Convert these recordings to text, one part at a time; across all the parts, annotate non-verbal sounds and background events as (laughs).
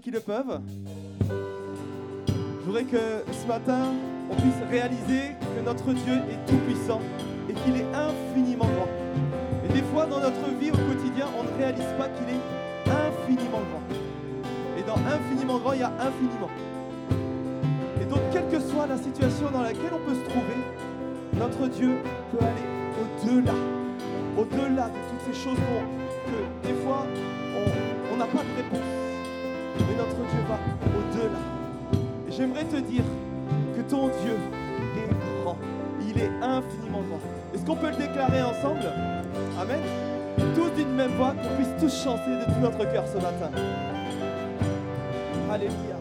qui le peuvent. Je voudrais que ce matin, on puisse réaliser que notre Dieu est tout puissant et qu'il est infiniment grand. Et des fois, dans notre vie au quotidien, on ne réalise pas qu'il est infiniment grand. Et dans infiniment grand, il y a infiniment. Et donc, quelle que soit la situation dans laquelle on peut se trouver, notre Dieu peut aller au-delà, au-delà de toutes ces choses que des fois, on n'a pas de réponse. J'aimerais te dire que ton Dieu est grand. Il est infiniment grand. Est-ce qu'on peut le déclarer ensemble? Amen. Tous d'une même voix, qu'on puisse tous chanter de tout notre cœur ce matin. Alléluia.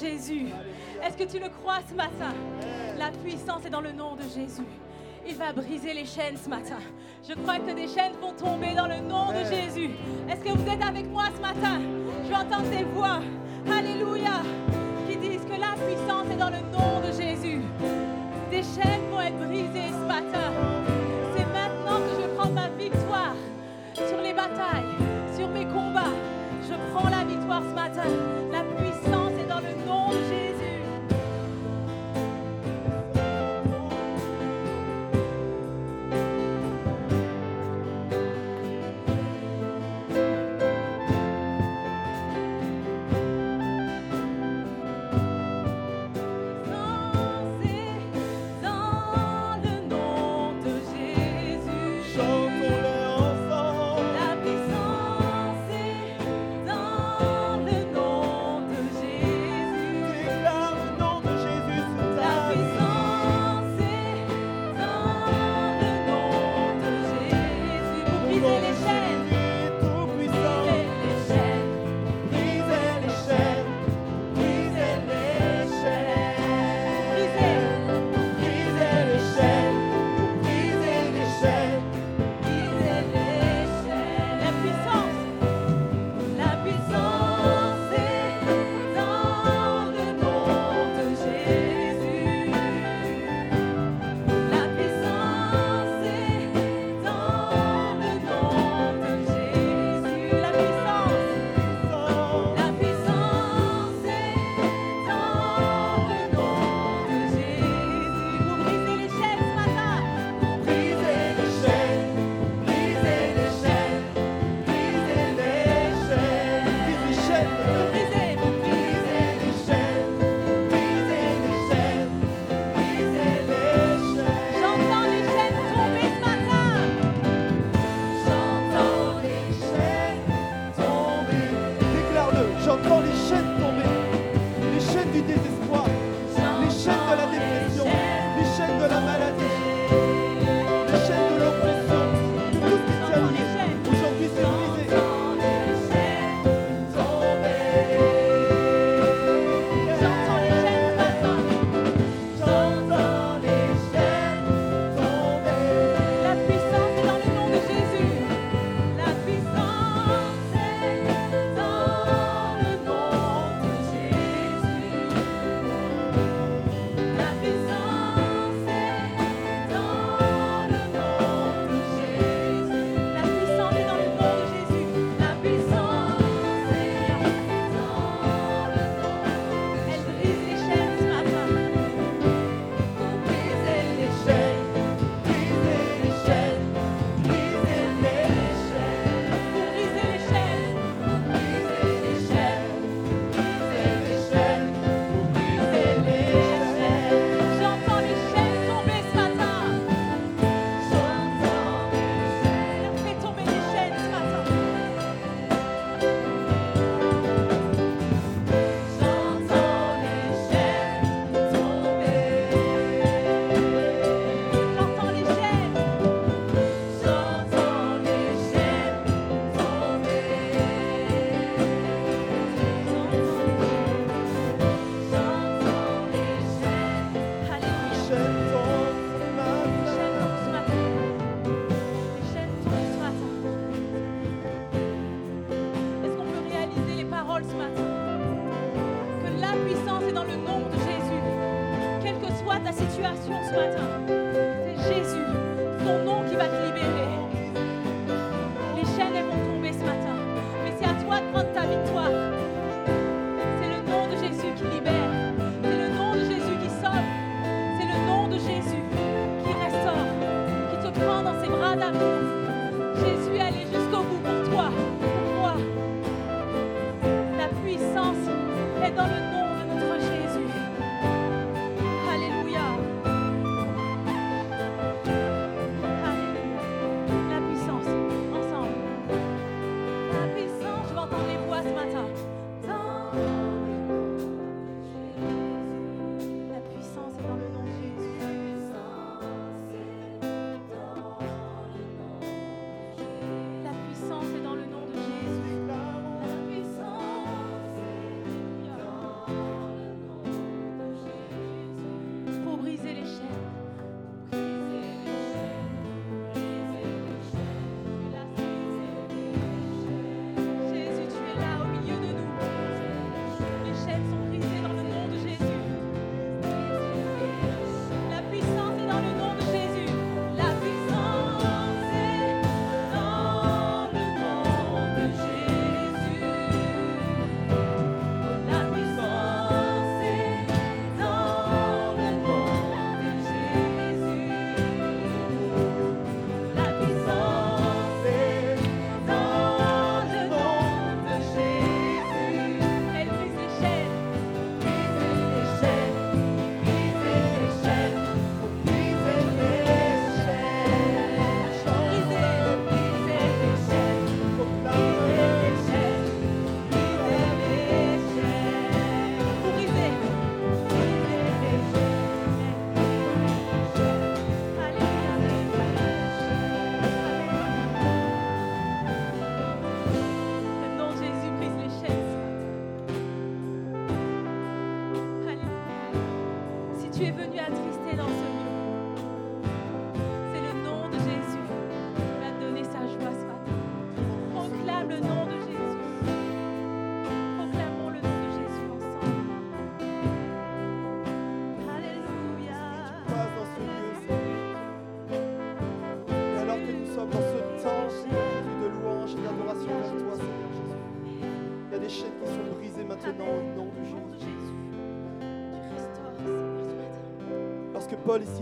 Jésus. Est-ce que tu le crois ce matin? La puissance est dans le nom de Jésus. Il va briser les chaînes ce matin. Je crois que des chaînes vont tomber dans le nom de Jésus. Est-ce que vous êtes avec moi ce matin? Je vais entendre des voix. Alléluia. Qui disent que la puissance est dans le nom de Jésus. Des chaînes vont être brisées ce matin. Sur mes combats. Je prends la victoire ce matin.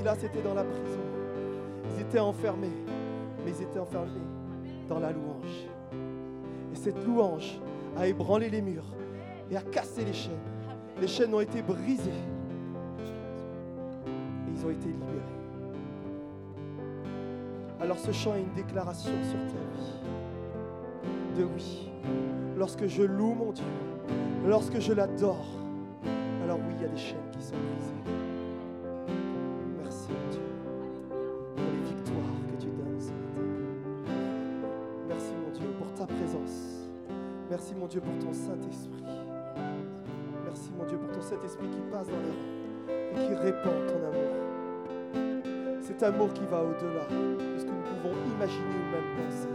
Silas dans la prison. Ils étaient enfermés, mais ils étaient enfermés dans la louange. Et cette louange a ébranlé les murs et a cassé les chaînes. Les chaînes ont été brisées et ils ont été libérés. Alors ce chant est une déclaration sur ta vie. De oui, lorsque je loue mon Dieu, lorsque je l'adore, alors oui, il y a des chaînes qui sont brisées. Mon Dieu pour ton Saint-Esprit. Merci mon Dieu pour ton Saint-Esprit qui passe dans les rangs et qui répand ton amour. Cet amour qui va au-delà de ce que nous pouvons imaginer ou même penser.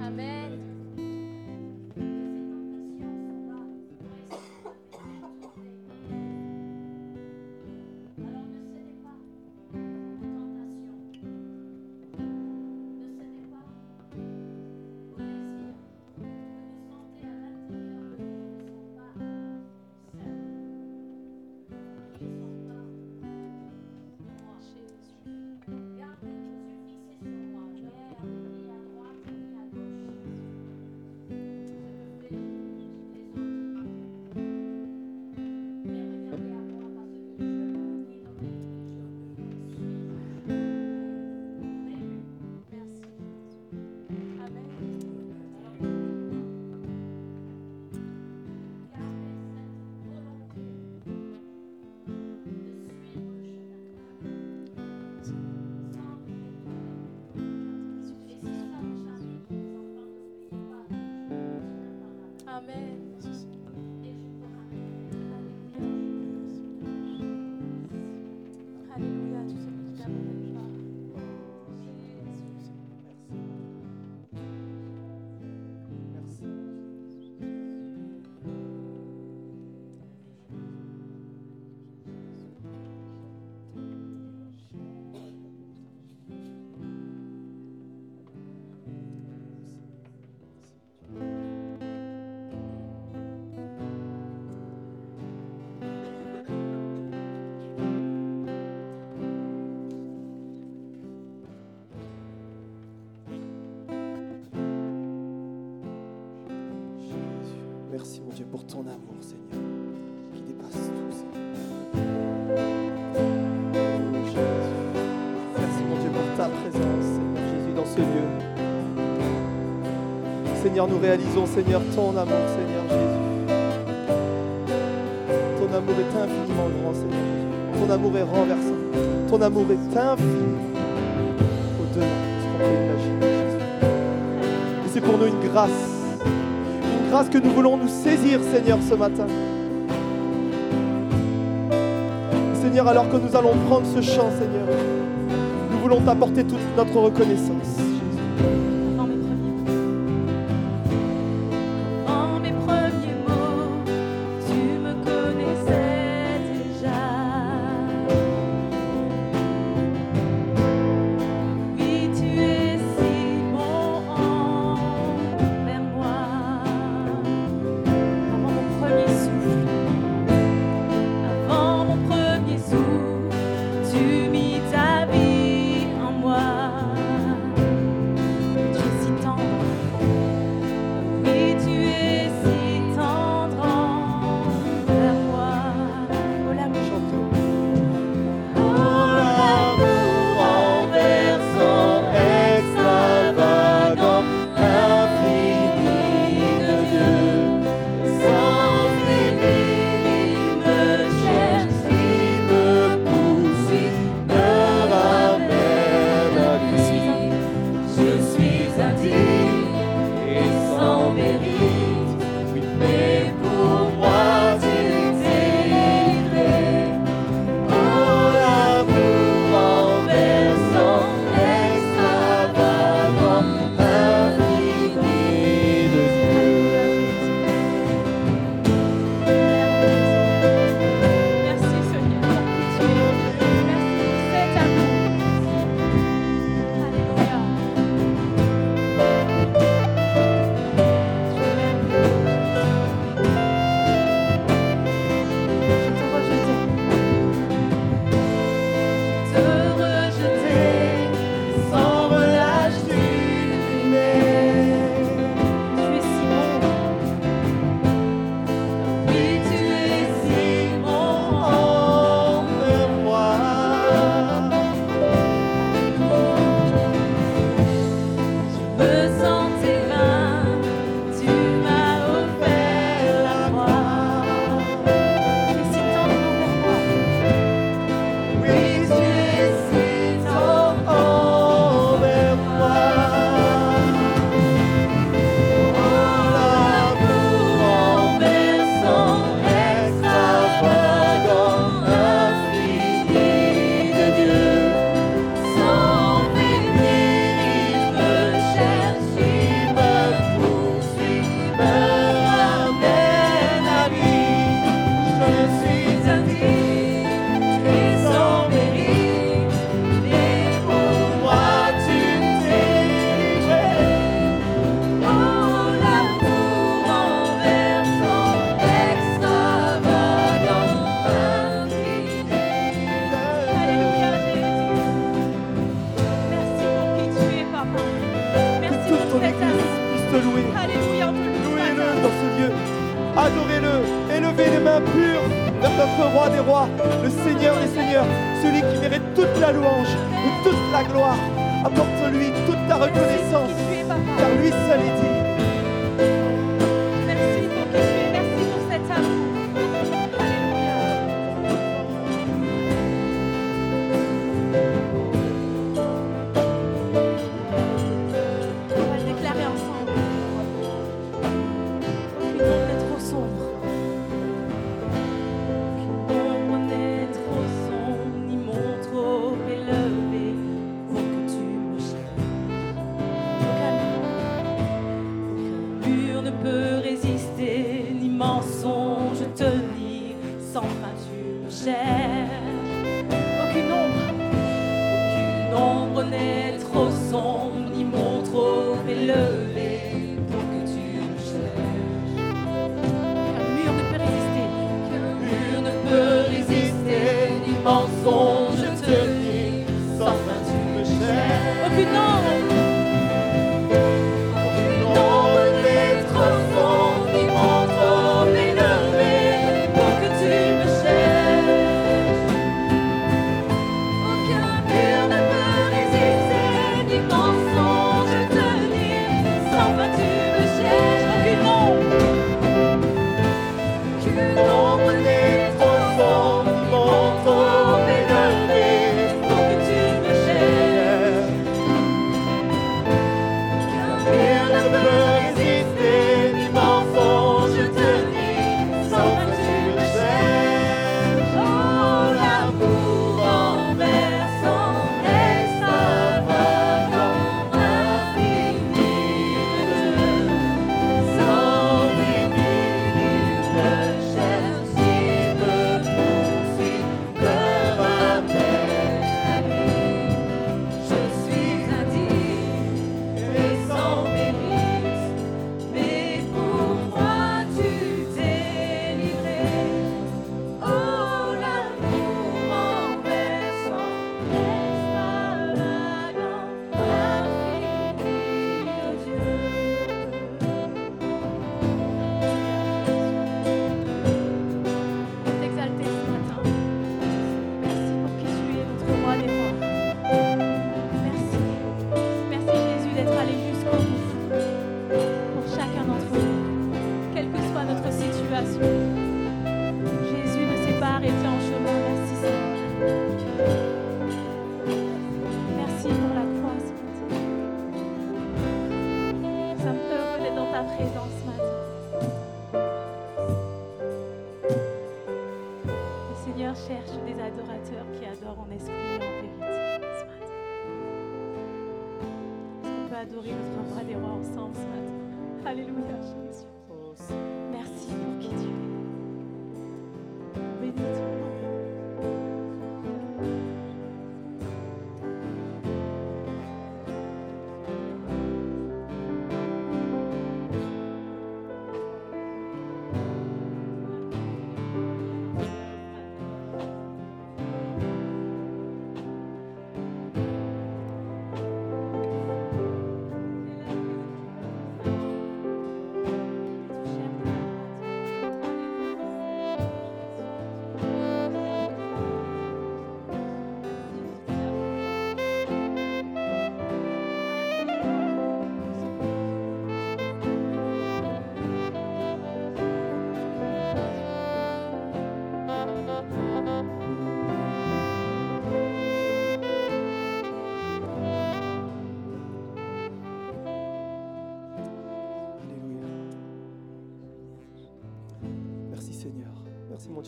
Amen. ton amour, Seigneur, qui dépasse tout, Seigneur. Merci, mon Dieu, pour ta présence, Seigneur Jésus, dans ce lieu. Seigneur, nous réalisons, Seigneur, ton amour, Seigneur Jésus. Ton amour est infiniment grand, Seigneur Jésus. Ton amour est renversant. Ton amour est infini au-delà de ce qu'on peut imaginer, Jésus. Et c'est pour nous une grâce grâce que nous voulons nous saisir, Seigneur, ce matin. Seigneur, alors que nous allons prendre ce chant, Seigneur, nous voulons t'apporter toute notre reconnaissance.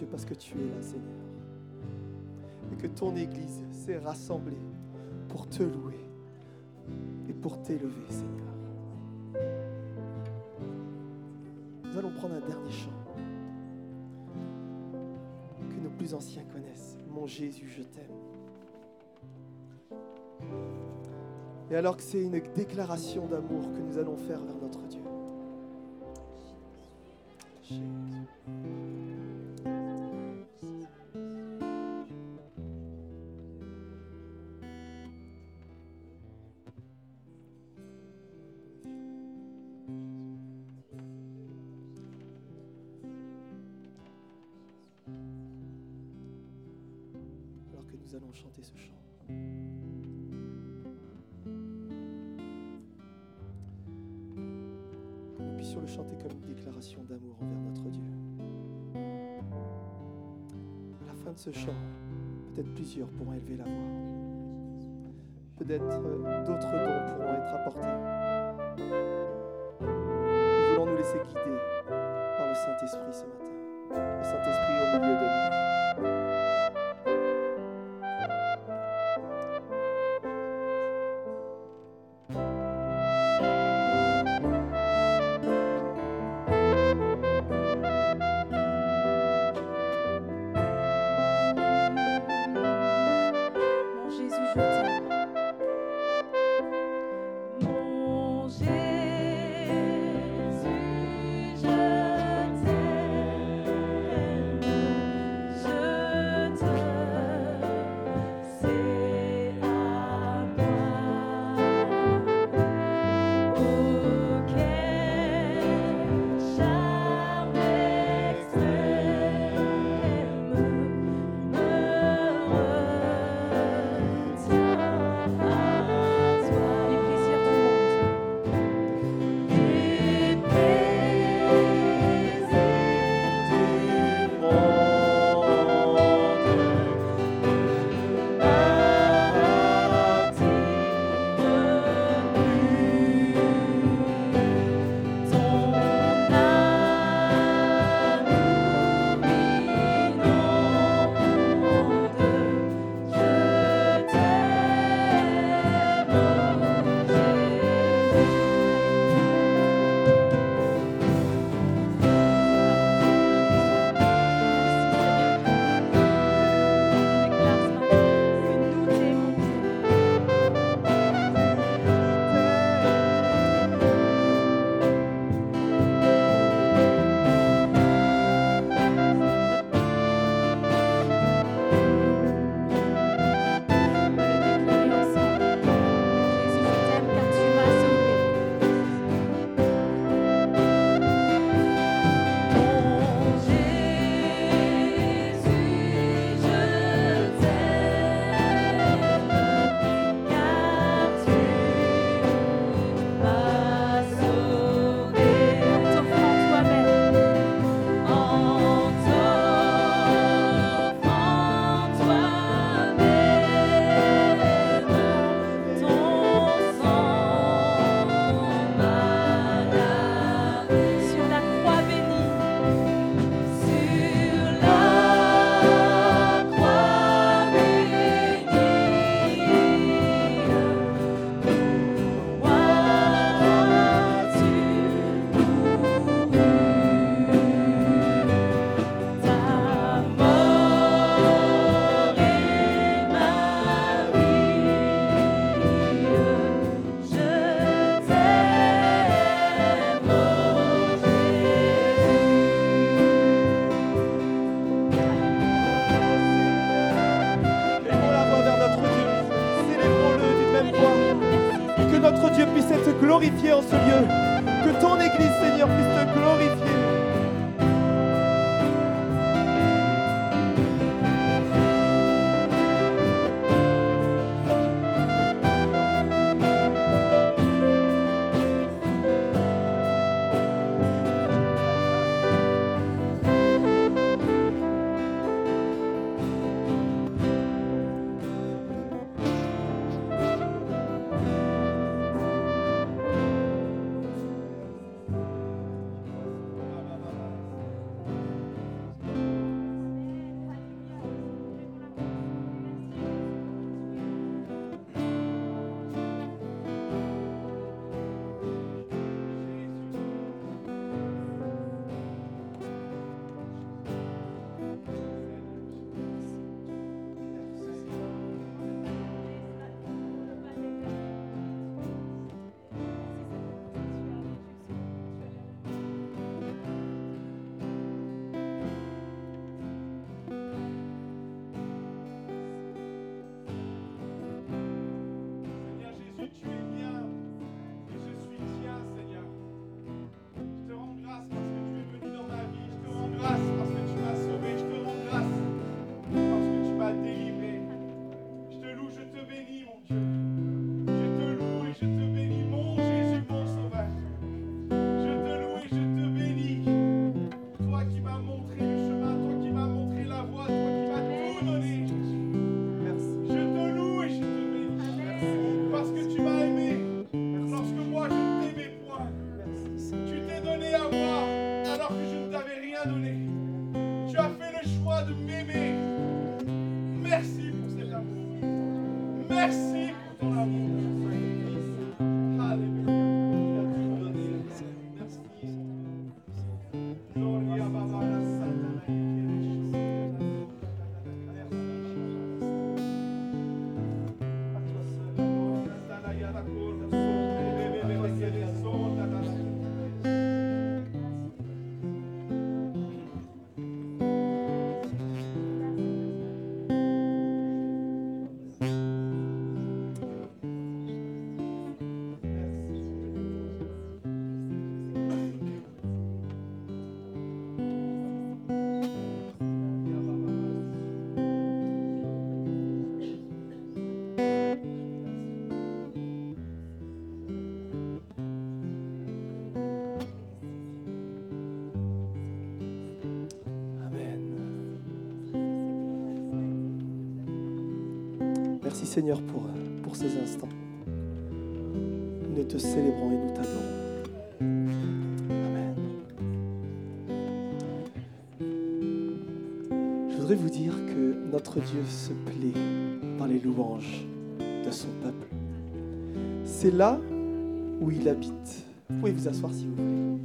Parce que tu es là Seigneur. Et que ton Église s'est rassemblée pour te louer et pour t'élever Seigneur. Nous allons prendre un dernier chant que nos plus anciens connaissent. Mon Jésus, je t'aime. Et alors que c'est une déclaration d'amour que nous allons faire vers notre Dieu. Jésus. Peut-être plusieurs pourront élever la voix. Peut-être euh, d'autres dons pourront être apportés. Nous voulons nous laisser guider par le Saint-Esprit ce matin. Le Saint-Esprit au milieu de nous. Seigneur pour, pour ces instants. Nous te célébrons et nous t'adorons. Amen. Je voudrais vous dire que notre Dieu se plaît dans les louanges de son peuple. C'est là où il habite. Vous pouvez vous asseoir si vous voulez.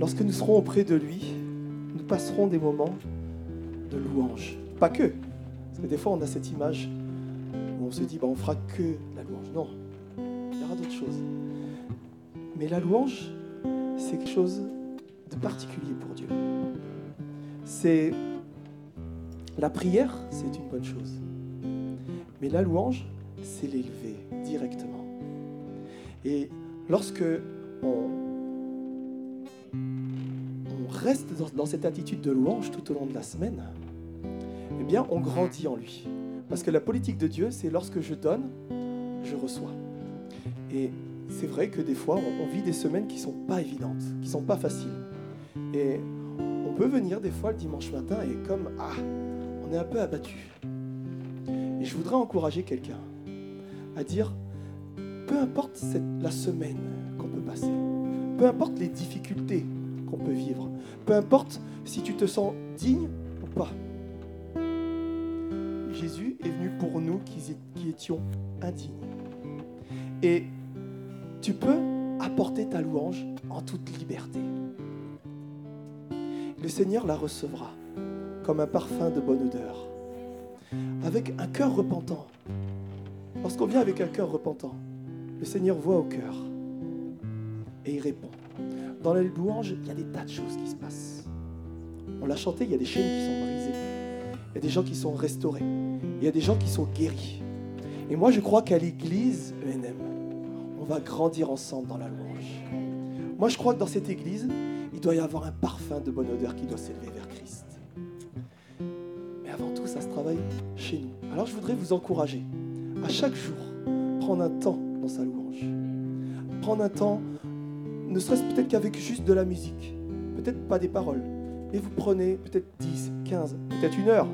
Lorsque nous serons auprès de lui, passerons des moments de louange. Pas que. Parce que des fois, on a cette image où on se dit, bah, on fera que la louange. Non, il y aura d'autres choses. Mais la louange, c'est quelque chose de particulier pour Dieu. C'est la prière, c'est une bonne chose. Mais la louange, c'est l'élever directement. Et lorsque dans, cette attitude de louange tout au long de la semaine, eh bien, on grandit en lui. Parce que la politique de Dieu, c'est lorsque je donne, je reçois. Et c'est vrai que des fois, on, vit des semaines qui sont pas évidentes, qui sont pas faciles. Et on peut venir des fois le dimanche matin et comme, ah, on est un peu abattu. Et je voudrais encourager quelqu'un à dire, peu importe la semaine qu'on peut passer, peu importe les difficultés qu'on peut vivre, peu importe si tu te sens digne ou pas, Jésus est venu pour nous qui, étions indignes. Et tu peux apporter ta louange en toute liberté. Le Seigneur la recevra comme un parfum de bonne odeur, avec un cœur repentant. Lorsqu'on vient avec un cœur repentant, le Seigneur voit au cœur et il répond. Dans la louange, il y a des tas de choses qui se passent. On l'a chanté, il y a des chaînes qui sont brisées. il y a des gens qui sont restaurés, il y a des gens qui sont guéris. Et moi, je crois qu'à l'église ENM, on va grandir ensemble dans la louange. Moi, je crois que dans cette église, il doit y avoir un parfum de bonne odeur qui doit s'élever vers Christ. Mais avant tout, ça se travaille chez nous. Alors, je voudrais vous encourager à chaque jour prendre un temps dans sa louange. Prendre un temps, ne serait-ce peut-être qu'avec juste de la musique, peut-être pas des paroles, mais vous prenez peut-être 10, 15, peut-être une heure,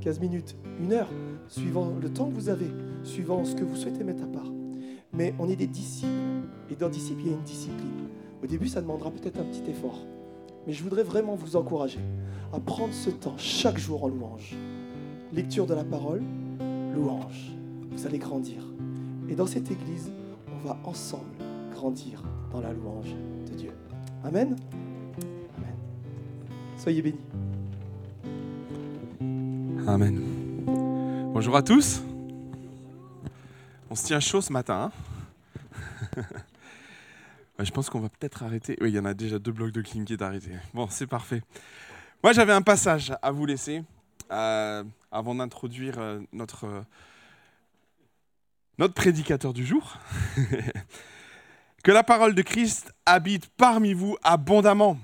15 minutes, une heure, suivant le temps que vous avez, suivant ce que vous souhaitez mettre à part. Mais on est des disciples. Et dans disciples, il y a une discipline. Au début, ça demandera peut-être un petit effort. Mais je voudrais vraiment vous encourager à prendre ce temps chaque jour en louange. Lecture de la parole, louange. Vous allez grandir. Et dans cette église, on va ensemble grandir dans la louange de Dieu. Amen. Amen. Soyez bénis. Amen. Bonjour à tous. On se tient chaud ce matin. hein (laughs) je pense qu'on va peut-être arrêter. Oui, il y en a déjà deux blocs de clim qui est arrêté. Bon, c'est parfait. Moi, j'avais un passage à vous laisser euh, avant d'introduire euh, euh, notre prédicateur du jour. (laughs) que la parole de Christ habite parmi vous abondamment.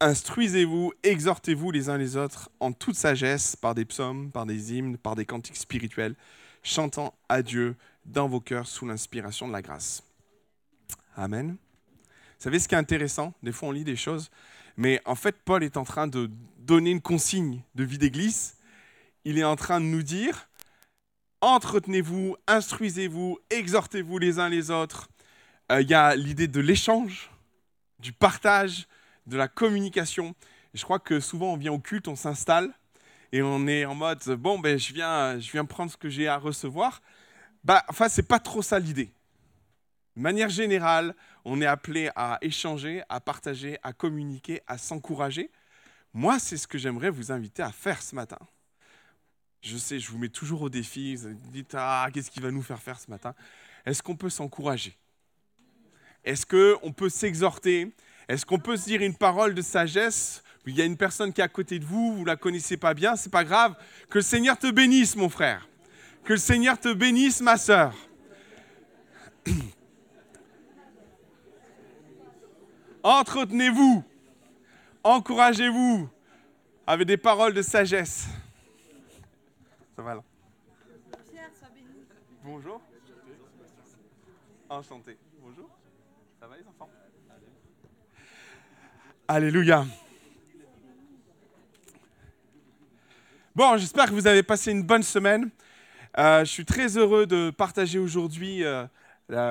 Instruisez-vous, exhortez-vous les uns les autres en toute sagesse par des psaumes, par des hymnes, par des cantiques spirituels, chantant à Dieu dans vos cœurs sous l'inspiration de la grâce. Amen. Vous savez ce qui est intéressant? Des fois on lit des choses, mais en fait Paul est en train de donner une consigne de vie d'église. Il est en train de nous dire, entretenez-vous, instruisez-vous, exhortez-vous les uns les autres. Euh, Il y a l'idée de l'échange, du partage, de la communication. Je crois que souvent on vient au culte, on s'installe et on est en mode bon ben je viens, je viens prendre ce que j'ai à recevoir. Bah, enfin c'est pas trop ça l'idée. De manière générale, on est appelé à échanger, à partager, à communiquer, à s'encourager. Moi, c'est ce que j'aimerais vous inviter à faire ce matin. Je sais, je vous mets toujours au défi. Vous dites, ah, qu'est-ce qui va nous faire faire ce matin? Est-ce qu'on peut s'encourager? Est-ce qu'on peut s'exhorter? Est-ce qu'on peut se dire une parole de sagesse? Il y a une personne qui est à côté de vous, vous ne la connaissez pas bien, c'est pas grave. Que le Seigneur te bénisse, mon frère. Que le Seigneur te bénisse, ma sœur. (coughs) Entretenez-vous, encouragez-vous avec des paroles de sagesse. Ça va là? Bonjour. Enchanté. Bonjour. Ça va les enfants Alléluia. Bon, j'espère que vous avez passé une bonne semaine. Euh, je suis très heureux de partager aujourd'hui euh,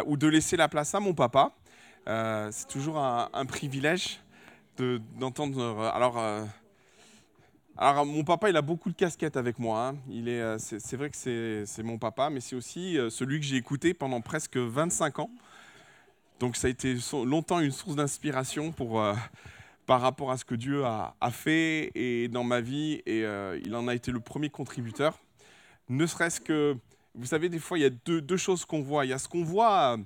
ou de laisser la place à mon papa. Euh, c'est toujours un, privilège de- d'entendre. alors, mon papa, il a beaucoup de casquettes avec moi. hein. Il est, c'est, vrai que c'est, mon papa, mais c'est aussi celui que j'ai écouté pendant presque 25 ans. Donc, ça a été longtemps une source d'inspiration pour, par rapport à ce que Dieu a, fait et dans ma vie. Et euh, il en a été le premier contributeur. Ne serait-ce que, vous savez, des fois, il y a deux, choses qu'on voit. Il y a ce qu'on voit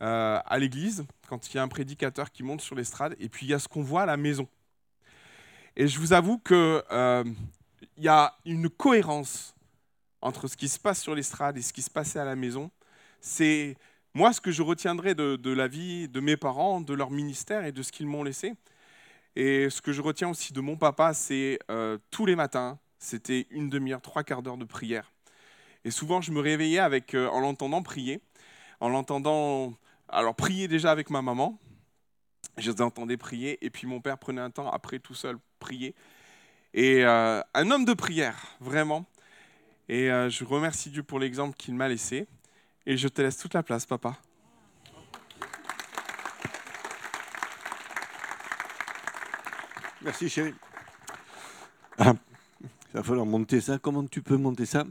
euh, à l'église, quand il y a un prédicateur qui monte sur l'estrade, et puis il y a ce qu'on voit à la maison. Et je vous avoue qu'il y a une cohérence entre ce qui se passe sur l'estrade et ce qui se passait à la maison. C'est moi ce que je retiendrai de la vie de mes parents, de leur ministère et de ce qu'ils m'ont laissé. Et ce que je retiens aussi de mon papa, c'est euh, tous les matins, c'était une demi-heure, trois quarts d'heure de prière. Et souvent, je me réveillais avec, euh, en l'entendant prier, en l'entendant, alors prier déjà avec ma maman, je les entendais prier, et puis mon père prenait un temps après tout seul prier. Et euh, un homme de prière, vraiment. Et je remercie Dieu pour l'exemple qu'il m'a laissé. Et je te laisse toute la place, papa. Merci chérie. Ah, il va falloir monter ça. Comment tu peux monter ça?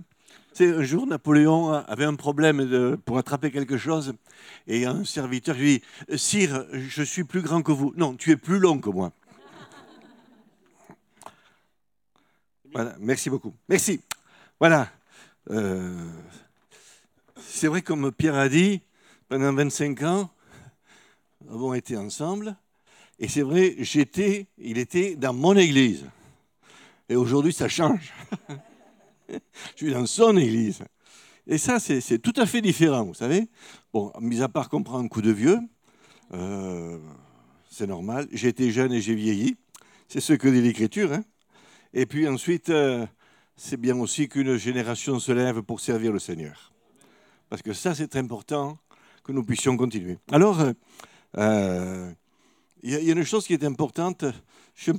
C'est un jour, Napoléon avait un problème pour attraper quelque chose. Et un serviteur lui dit Sire, je suis plus grand que vous. Non, tu es plus long que moi. Voilà, merci beaucoup. Merci. Voilà. Euh, c'est vrai, comme Pierre a dit, pendant 25 ans, nous avons été ensemble. Et c'est vrai, j'étais, il était dans mon église. Et aujourd'hui, ça change. (laughs) je suis dans son église. Et ça, c'est tout à fait différent, vous savez. Bon, mis à part qu'on prend un coup de vieux, euh, c'est normal. J'ai été jeune et j'ai vieilli. C'est ce que dit l'Écriture. hein. Et puis ensuite, euh, c'est bien aussi qu'une génération se lève pour servir le Seigneur. Parce que ça, c'est important que nous puissions continuer. Alors, euh, il y, a- une chose qui est importante. Je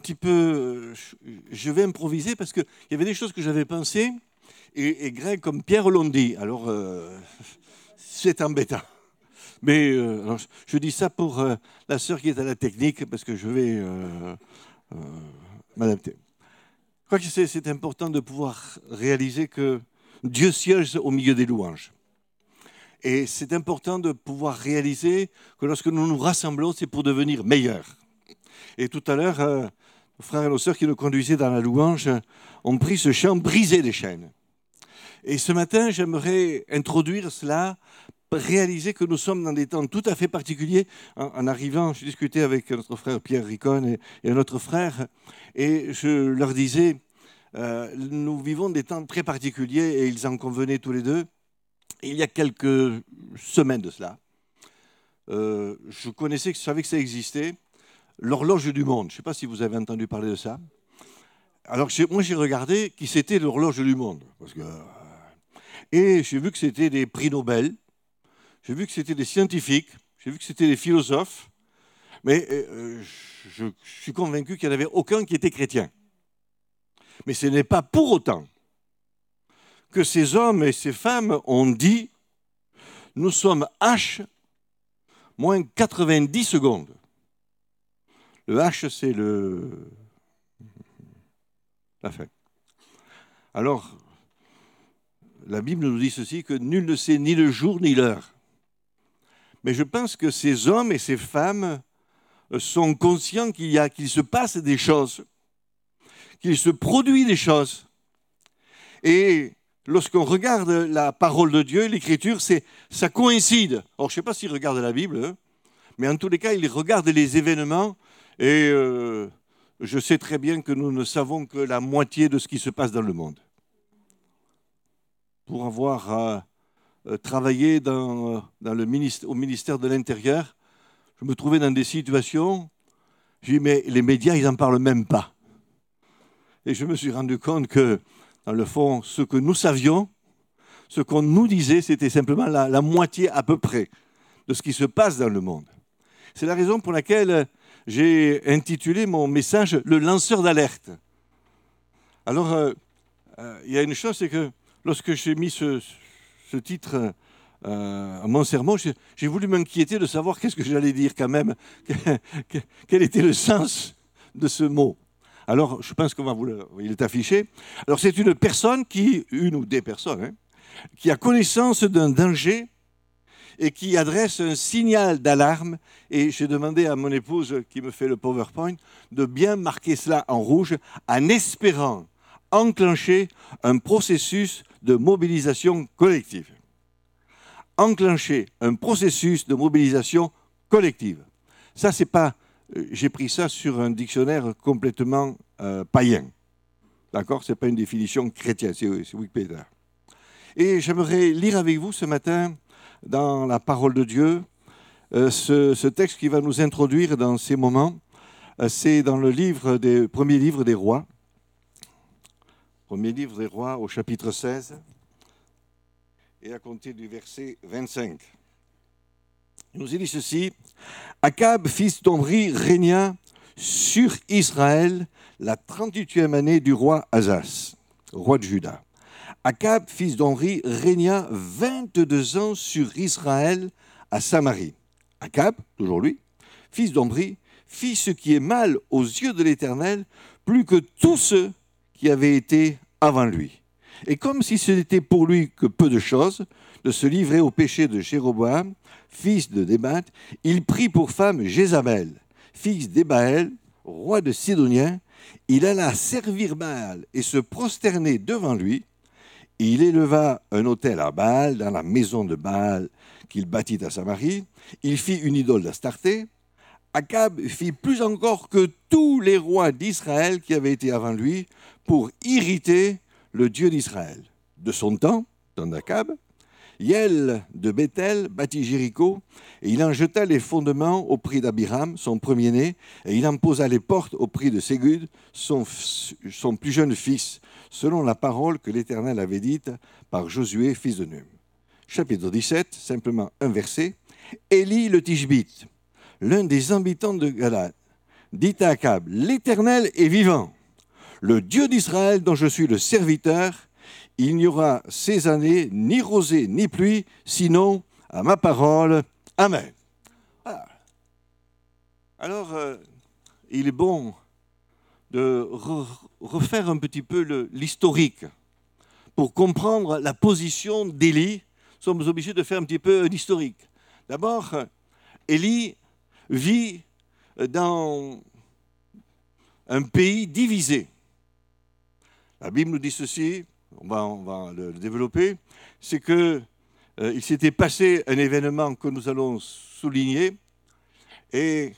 Je, vais improviser parce qu'il y avait des choses que j'avais pensées. Et, et comme Pierre l'ont dit. Alors, euh, c'est embêtant. Mais euh, je, dis ça pour euh, la sœur qui est à la technique parce que je vais m'adapter. Je crois que c'est important de pouvoir réaliser que Dieu siège au milieu des louanges. Et c'est important de pouvoir réaliser que lorsque nous nous rassemblons, c'est pour devenir meilleurs. Et tout à l'heure, euh, nos frères et nos sœurs qui nous conduisaient dans la louange ont pris ce chant Briser les chaînes. Et ce matin, j'aimerais introduire cela, réaliser que nous sommes dans des temps tout à fait particuliers. En, arrivant, je discutais avec notre frère Pierre Ricon et, et un autre frère, et je leur disais, euh, nous vivons des temps très particuliers, et ils en convenaient tous les deux. Il y a quelques semaines de cela, euh, je connaissais, je savais que ça existait, l'horloge du monde. Je ne sais pas si vous avez entendu parler de ça. Alors moi j'ai regardé qui c'était l'horloge du monde. Euh, et j'ai vu que c'était des prix Nobel, j'ai vu que c'était des scientifiques, j'ai vu que c'était des philosophes, mais euh, je suis convaincu qu'il n'y en avait aucun qui était chrétien. Mais ce n'est pas pour autant que ces hommes et ces femmes ont dit nous sommes H moins 90 secondes. Le H, c'est le. La fin. Alors, la Bible nous dit ceci que nul ne sait ni le jour ni l'heure. Mais je pense que ces hommes et ces femmes sont conscients qu'il y a, qu'il se passe des choses, qu'il se produit des choses. Et lorsqu'on regarde la parole de Dieu, l'écriture, c'est, ça coïncide. Alors, je ne sais pas s'ils regardent la Bible, hein, mais en tous les cas, ils regardent les événements et euh, je sais très bien que nous ne savons que la moitié de ce qui se passe dans le monde. Pour avoir euh, euh, travaillé au ministère de l'Intérieur, je me trouvais dans des situations, j'ai dit, mais les médias, ils n'en parlent même pas. Et je me suis rendu compte que, dans le fond, ce que nous savions, ce qu'on nous disait, c'était simplement la, moitié à peu près de ce qui se passe dans le monde. C'est la raison pour laquelle j'ai intitulé mon message Le lanceur d'alerte. Alors, euh, euh, il y a une chose, c'est que lorsque j'ai mis ce, titre euh, à mon sermon, j'ai voulu m'inquiéter de savoir qu'est-ce que j'allais dire quand même, (laughs) que- quel était le sens de ce mot. Alors, je pense qu'on va vous le, il est affiché. Alors, c'est une personne qui, une ou des personnes, hein, qui a connaissance d'un danger et qui adresse un signal d'alarme. Et j'ai demandé à mon épouse, qui me fait le PowerPoint, de bien marquer cela en rouge, en espérant enclencher un processus de mobilisation collective. Enclencher un processus de mobilisation collective. Ça, c'est pas. Euh, J'ai pris ça sur un dictionnaire complètement euh, païen. D'accord? C'est pas une définition chrétienne, c'est c'est Wikipédia. Et j'aimerais lire avec vous ce matin dans la parole de Dieu euh, ce, ce texte qui va nous introduire dans ces moments. Euh, C'est dans le livre premier livre des rois. Premier livre des rois au chapitre 16 et à compter du verset 25. Il nous dit ceci Akab, fils d'Omri, régna sur Israël la 38e année du roi Azas, roi de Juda. Akab, fils d'Omri, régna 22 ans sur Israël à Samarie. Akab, toujours lui, fils d'Omri, fit ce qui est mal aux yeux de l'Éternel, plus que tous ceux qui avaient été avant lui. Et comme si ce n'était pour lui que peu de choses, de se livrer au péché de Jéroboam, fils de Débat, il prit pour femme Jézabel, fils d'Ébaël, roi de Sidonien. Il alla servir Baal et se prosterner devant lui. Il éleva un autel à Baal dans la maison de Baal qu'il bâtit à Samarie. Il fit une idole d'Astarté. Akab fit plus encore que tous les rois d'Israël qui avaient été avant lui pour irriter le Dieu d'Israël. De son temps, temps d'Akab, Yel de Bethel bâtit Jéricho, et il en jeta les fondements au prix d'Abiram, son premier-né, et il en posa les portes au prix de Ségud, son, son plus jeune fils, selon la parole que l'Éternel avait dite par Josué, fils de Num. Chapitre 17, simplement un verset. Élie le Tishbite, l'un des habitants de Galad, dit à Akab, l'Éternel est vivant, le Dieu d'Israël dont je suis le serviteur, il n'y aura ces années ni rosée ni pluie, sinon à ma parole. Amen. Voilà. Alors, euh, il est bon de re- refaire un petit peu l'historique pour comprendre la position d'Élie. Nous sommes obligés de faire un petit peu d'historique. D'abord, euh, Élie vit dans un pays divisé. La Bible nous dit ceci, on va, le, développer, c'est que euh, il s'était passé un événement que nous allons souligner, et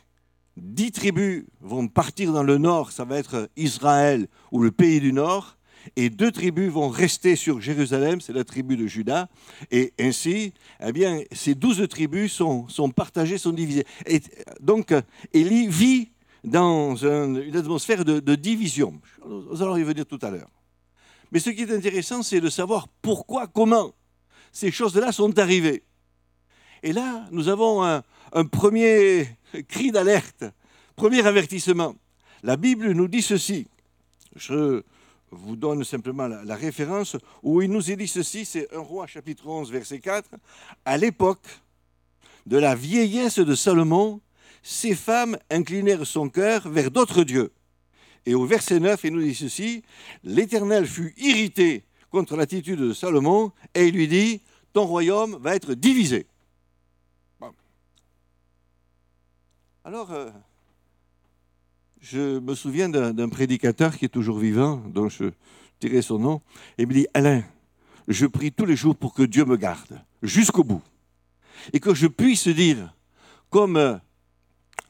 dix tribus vont partir dans le nord, ça va être Israël ou le pays du nord, et deux tribus vont rester sur Jérusalem, c'est la tribu de Juda, et ainsi, eh bien, ces douze tribus sont, partagées, sont divisées. Donc, Élie vit dans un- une atmosphère de, de division. Nous allons y venir tout à l'heure. Mais ce qui est intéressant, c'est de savoir pourquoi, comment ces choses-là sont arrivées. Et là, nous avons un, premier cri d'alerte, premier avertissement. La Bible nous dit ceci. Je vous donne simplement la, la référence où il nous est dit ceci, c'est 1 roi chapitre 11 verset 4. À l'époque de la vieillesse de Salomon, ces femmes inclinèrent son cœur vers d'autres dieux. Et au verset 9, il nous dit ceci, l'Éternel fut irrité contre l'attitude de Salomon et il lui dit, ton royaume va être divisé. Alors, euh, je me souviens d'un prédicateur qui est toujours vivant, dont je dirai son nom, et il me dit, Alain, je prie tous les jours pour que Dieu me garde jusqu'au bout. Et que je puisse dire, comme euh,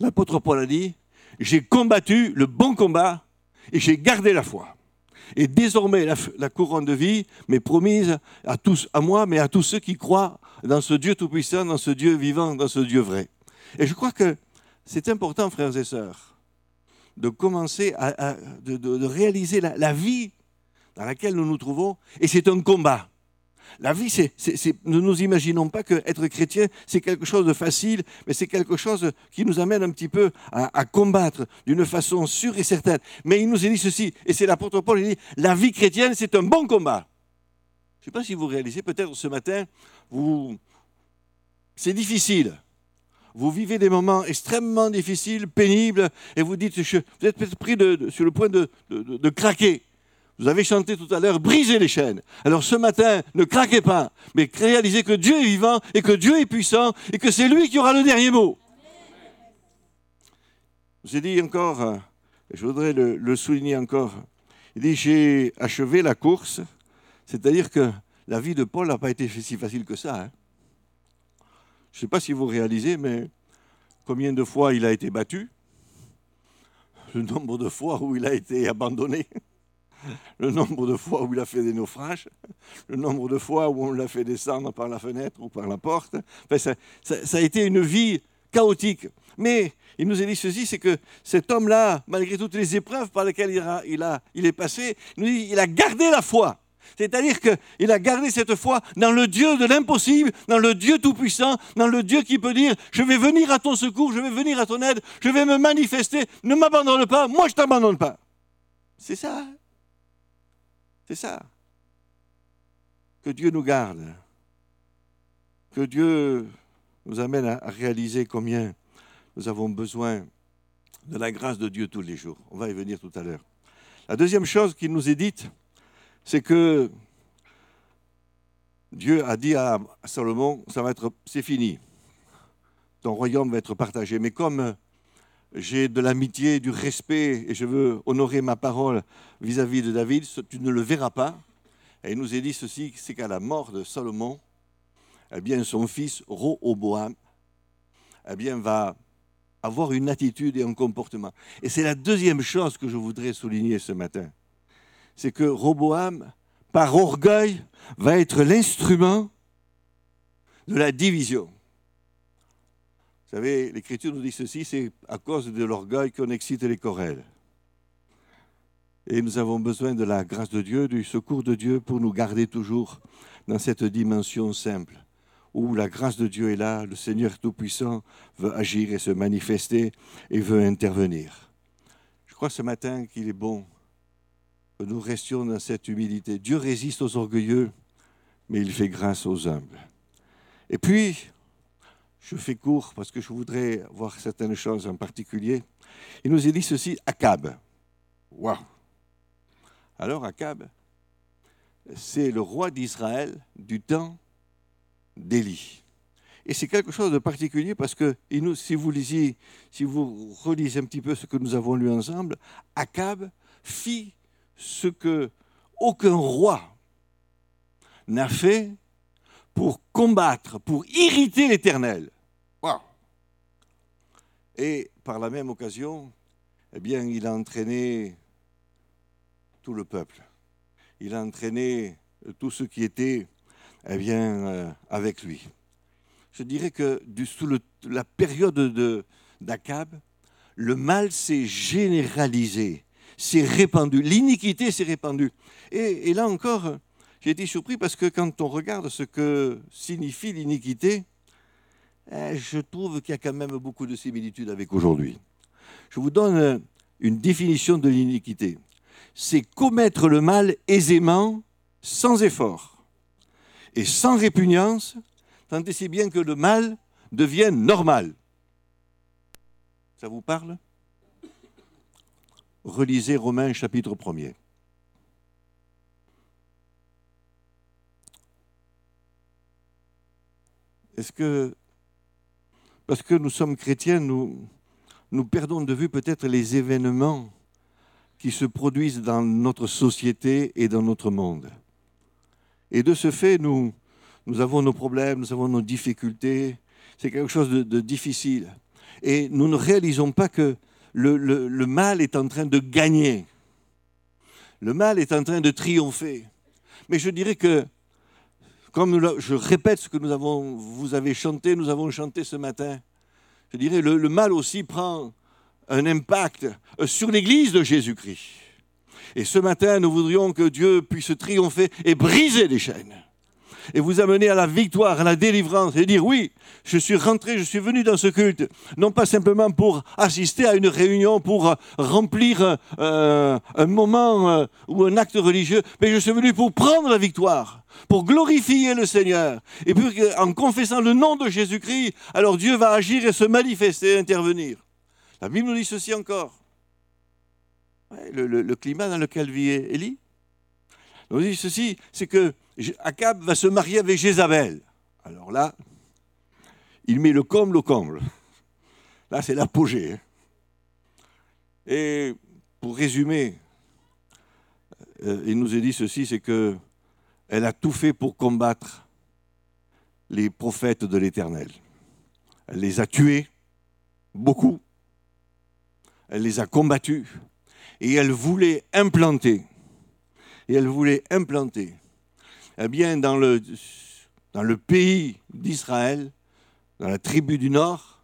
l'apôtre Paul a dit, j'ai combattu le bon combat et j'ai gardé la foi. Et désormais, la, couronne de vie m'est promise à tous, à moi, mais à tous ceux qui croient dans ce Dieu tout-puissant, dans ce Dieu vivant, dans ce Dieu vrai. Et je crois que c'est important, frères et sœurs, de commencer à, réaliser la vie dans laquelle nous nous trouvons. Et c'est un combat. La vie, c'est, ne nous imaginons pas qu'être chrétien, c'est quelque chose de facile, mais c'est quelque chose qui nous amène un petit peu à, combattre d'une façon sûre et certaine. Mais il nous dit ceci, et c'est l'apôtre Paul, il dit, la vie chrétienne, c'est un bon combat. Je ne sais pas si vous réalisez, peut-être ce matin, vous, c'est difficile. Vous vivez des moments extrêmement difficiles, pénibles, et vous dites, vous êtes peut-être pris sur le point de craquer. Vous avez chanté tout à l'heure, brisez les chaînes. Alors ce matin, ne craquez pas, mais réalisez que Dieu est vivant et que Dieu est puissant et que c'est lui qui aura le dernier mot. Je vous ai dit encore, je voudrais le, le souligner encore, il dit, j'ai achevé la course, c'est-à-dire que la vie de Paul n'a pas été si facile que ça. hein. Je ne sais pas si vous réalisez, mais combien de fois il a été battu, le nombre de fois où il a été abandonné, (laughs) le nombre de fois où il a fait des naufrages, le nombre de fois où on l'a fait descendre par la fenêtre ou par la porte. Enfin, ça, a été une vie chaotique. Mais il nous a dit ceci, c'est que cet homme-là, malgré toutes les épreuves par lesquelles il, a- il a- il est passé, il, a gardé la foi. C'est-à-dire qu'il a gardé cette foi dans le Dieu de l'impossible, dans le Dieu tout-puissant, dans le Dieu qui peut dire, je vais venir à ton secours, je vais venir à ton aide, je vais me manifester, ne m'abandonne pas, moi je ne t'abandonne pas. C'est ça. C'est ça. Que Dieu nous garde. Que Dieu nous amène à réaliser combien nous avons besoin de la grâce de Dieu tous les jours. On va y venir tout à l'heure. La deuxième chose qu'il nous est dite, c'est que Dieu a dit à Salomon, c'est fini. Ton royaume va être partagé. Mais comme j'ai de l'amitié, du respect, et je veux honorer ma parole vis-à-vis de David, tu ne le verras pas. Et il nous est dit ceci, c'est qu'à la mort de Salomon, eh bien, son fils Roboam, eh bien, va avoir une attitude et un comportement. Et c'est la deuxième chose que je voudrais souligner ce matin. C'est que Roboam par orgueil, va être l'instrument de la division. Vous savez, l'Écriture nous dit ceci, c'est à cause de l'orgueil qu'on excite les querelles. Et nous avons besoin de la grâce de Dieu, du secours de Dieu pour nous garder toujours dans cette dimension simple, où la grâce de Dieu est là, le Seigneur Tout-Puissant veut agir et se manifester et veut intervenir. Je crois ce matin qu'il est bon que nous restions dans cette humilité. Dieu résiste aux orgueilleux, mais il fait grâce aux humbles. Et puis, je fais court parce que je voudrais voir certaines choses en particulier. Il nous est dit ceci, Akab. Waouh Alors Akab, c'est le roi d'Israël du temps d'Élie. Et c'est quelque chose de particulier parce que si vous relisez un petit peu ce que nous avons lu ensemble, Akab fit ce que aucun roi n'a fait pour combattre, pour irriter l'Éternel. Et par la même occasion, eh bien, il a entraîné tout le peuple. Il a entraîné tous ceux qui étaient eh bien, euh, avec lui. Je dirais que sous la période d'Akab, le mal s'est généralisé, s'est répandu, l'iniquité s'est répandue. Et, là encore, j'ai été surpris parce que quand on regarde ce que signifie l'iniquité, eh, je trouve qu'il y a quand même beaucoup de similitudes avec aujourd'hui. Je vous donne une définition de l'iniquité. C'est commettre le mal aisément, sans effort et sans répugnance, tant et si bien que le mal devienne normal. Ça vous parle? Relisez Romains chapitre 1er. Est-ce que parce que nous sommes chrétiens, nous, perdons de vue peut-être les événements qui se produisent dans notre société et dans notre monde. Et de ce fait, nous, avons nos problèmes, nous avons nos difficultés. C'est quelque chose de, difficile. Et nous ne réalisons pas que le, mal est en train de gagner. Le mal est en train de triompher. Mais je dirais que comme je répète ce que nous avons, vous avez chanté, nous avons chanté ce matin, je dirais, le, le mal aussi prend un impact euh, sur l'Église de Jésus-Christ. Et ce matin, nous voudrions que Dieu puisse triompher et briser les chaînes et vous amener à la victoire, à la délivrance, et dire oui, je suis rentré, je suis venu dans ce culte, non pas simplement pour assister à une réunion, pour remplir euh, un moment euh, ou un acte religieux, mais je suis venu pour prendre la victoire, pour glorifier le Seigneur. Et puis en confessant le nom de Jésus-Christ, alors Dieu va agir et se manifester, intervenir. La Bible nous dit ceci encore. le, climat dans lequel vit Élie nous dit ceci, c'est que Akab va se marier avec Jézabel. Alors là, il met le comble au comble. Là, c'est l'apogée. Hein. Et pour résumer, euh, il nous a dit ceci, c'est que elle a tout fait pour combattre les prophètes de l'Éternel. Elle les a tués, beaucoup. Elle les a combattus. Et elle voulait implanter, et elle voulait implanter eh bien, dans le, dans le pays d'Israël, dans la tribu du Nord,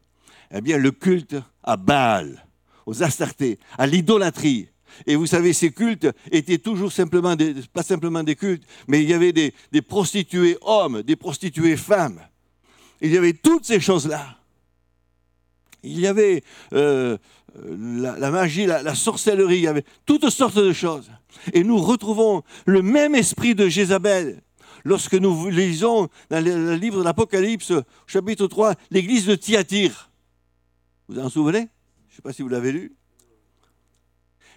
eh bien, le culte à Baal, aux Astartés, à l'idolâtrie. Et vous savez, ces cultes étaient toujours simplement, des, pas simplement des cultes, mais il y avait des, des prostituées hommes, des prostituées femmes. Il y avait toutes ces choses-là. Il y avait euh, la, magie, la, la, sorcellerie, il y avait toutes sortes de choses. Et nous retrouvons le même esprit de Jézabel lorsque nous lisons dans le livre de l'Apocalypse, chapitre 3, l'église de Thyatire. Vous en souvenez? Je ne sais pas si vous l'avez lu.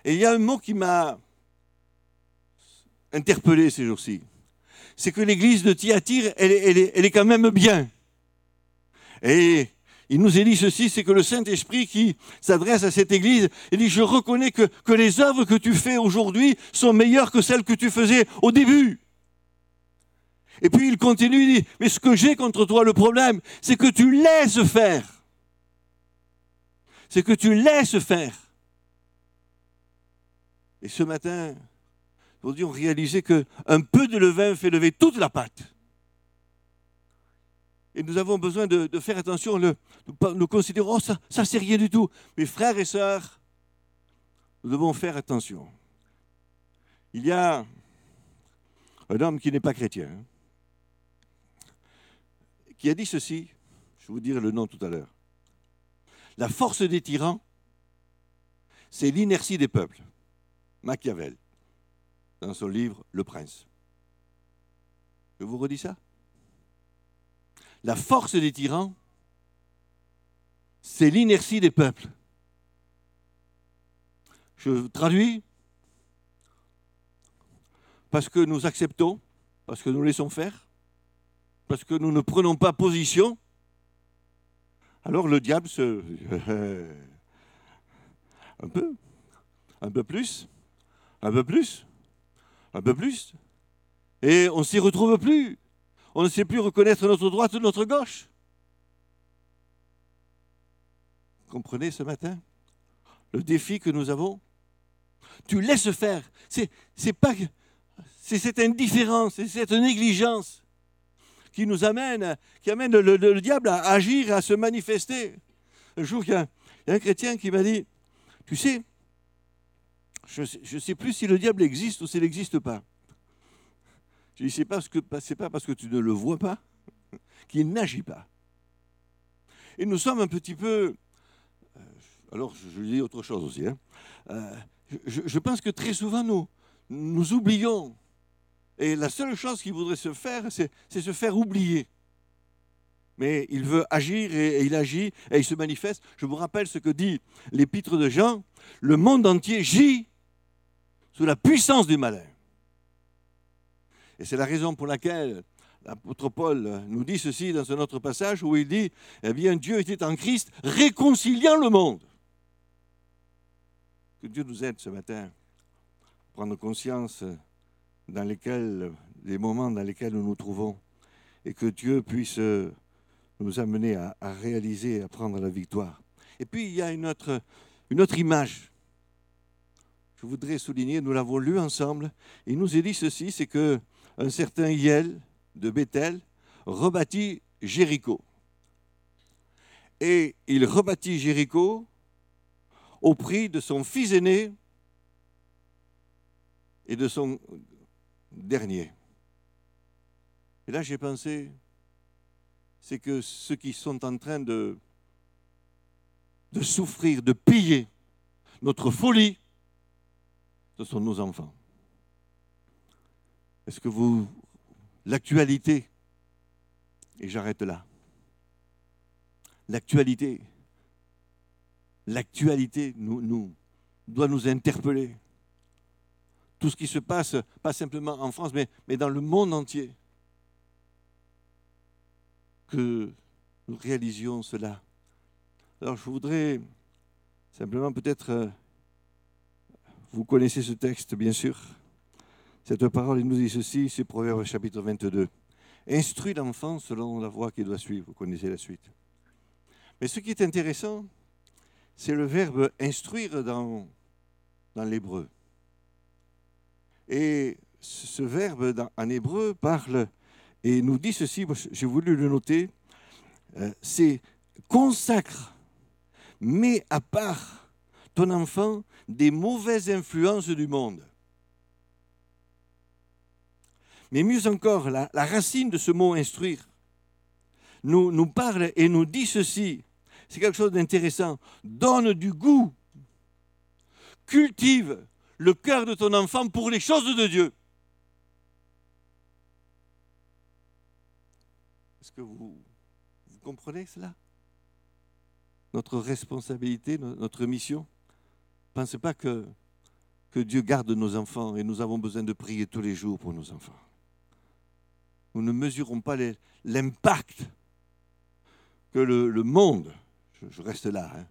Et il y a un mot qui m'a interpellé ces jours-ci. C'est que l'église de Thyatire, elle, est quand même bien. Et il nous est dit ceci, c'est que le Saint-Esprit qui s'adresse à cette Église, il dit, je reconnais que les œuvres que tu fais aujourd'hui sont meilleures que celles que tu faisais au début. Et puis il continue, il dit, mais ce que j'ai contre toi, le problème, c'est que tu laisses faire. C'est que tu laisses faire. Et ce matin, aujourd'hui, ont réalisé qu'un peu de levain fait lever toute la pâte. Et nous avons besoin de, de faire attention. Le, nous, nous considérons, oh, ça, ça c'est rien du tout. Mes frères et sœurs, nous devons faire attention. Il y a un homme qui n'est pas chrétien, hein, qui a dit ceci, je vous dirai le nom tout à l'heure. La force des tyrans, c'est l'inertie des peuples. Machiavel, dans son livre Le Prince. Je vous redis ça La force des tyrans, c'est l'inertie des peuples. Je traduis parce que nous acceptons, parce que nous laissons faire, parce que nous ne prenons pas position, alors le diable se... (laughs) un peu, un peu plus, un peu plus, un peu plus. Et on ne s'y retrouve plus. On ne sait plus reconnaître notre droite ou notre gauche. Comprenez ce matin le défi que nous avons? Tu laisses faire. C'est, c'est pas c'est cette indifférence, c'est cette négligence qui nous amène, qui amène le, le- le diable à agir, à se manifester. Un jour, il y a, un chrétien qui m'a dit, tu sais, je ne sais plus si le diable existe ou s'il n'existe pas. Je pas, ce que- c'est pas parce que tu ne le vois pas qu'il n'agit pas. Et nous sommes un petit peu... euh, Alors, je, je dis autre chose aussi. hein. Euh, je, je pense que très souvent, nous, nous oublions. Et la seule chose qu'il voudrait se faire, c'est se faire oublier. Mais il veut agir et, et il agit et il se manifeste. Je vous rappelle ce que dit l'épître de Jean. Le monde entier gît sous la puissance du malin. Et c'est la raison pour laquelle l'apôtre Paul nous dit ceci dans un autre passage où il dit, eh bien Dieu était en Christ réconciliant le monde. Que Dieu nous aide ce matin à prendre conscience dans lesquels, des moments dans lesquels nous nous trouvons et que Dieu puisse nous amener à, réaliser à prendre la victoire. Et puis il y a une autre, une autre image. Je voudrais souligner, nous l'avons lu ensemble, il nous est dit ceci, c'est que un certain Hiel de Bethel rebâtit Jéricho. Et il rebâtit Jéricho au prix de son fils aîné et de son dernier. Et là, j'ai pensé, c'est que ceux qui sont en train de, de souffrir, de piller notre folie, ce sont nos enfants. Est-ce que vous, l'actualité, et j'arrête là, l'actualité, l'actualité nous, doit nous interpeller. Tout ce qui se passe, pas simplement en France, mais, dans le monde entier. Que nous réalisions cela. Alors je voudrais simplement peut-être, euh, vous connaissez ce texte bien sûr, cette parole, il nous dit ceci, c'est Proverbe chapitre 22. Instruis l'enfant selon la voie qu'il doit suivre, vous connaissez la suite. Mais ce qui est intéressant, c'est le verbe instruire dans l'hébreu. Et ce verbe en hébreu parle et nous dit ceci, j'ai voulu le noter, euh, c'est consacre, mets à part ton enfant des mauvaises influences du monde. Mais mieux encore, la, la racine de ce mot instruire nous, nous parle et nous dit ceci, c'est quelque chose d'intéressant, donne du goût, cultive le cœur de ton enfant pour les choses de Dieu. Est-ce que vous, comprenez cela? Notre responsabilité, no- notre mission? Ne pensez pas que, Dieu garde nos enfants et nous avons besoin de prier tous les jours pour nos enfants. Nous ne mesurons pas l'impact que le, monde, je, je reste là, hein,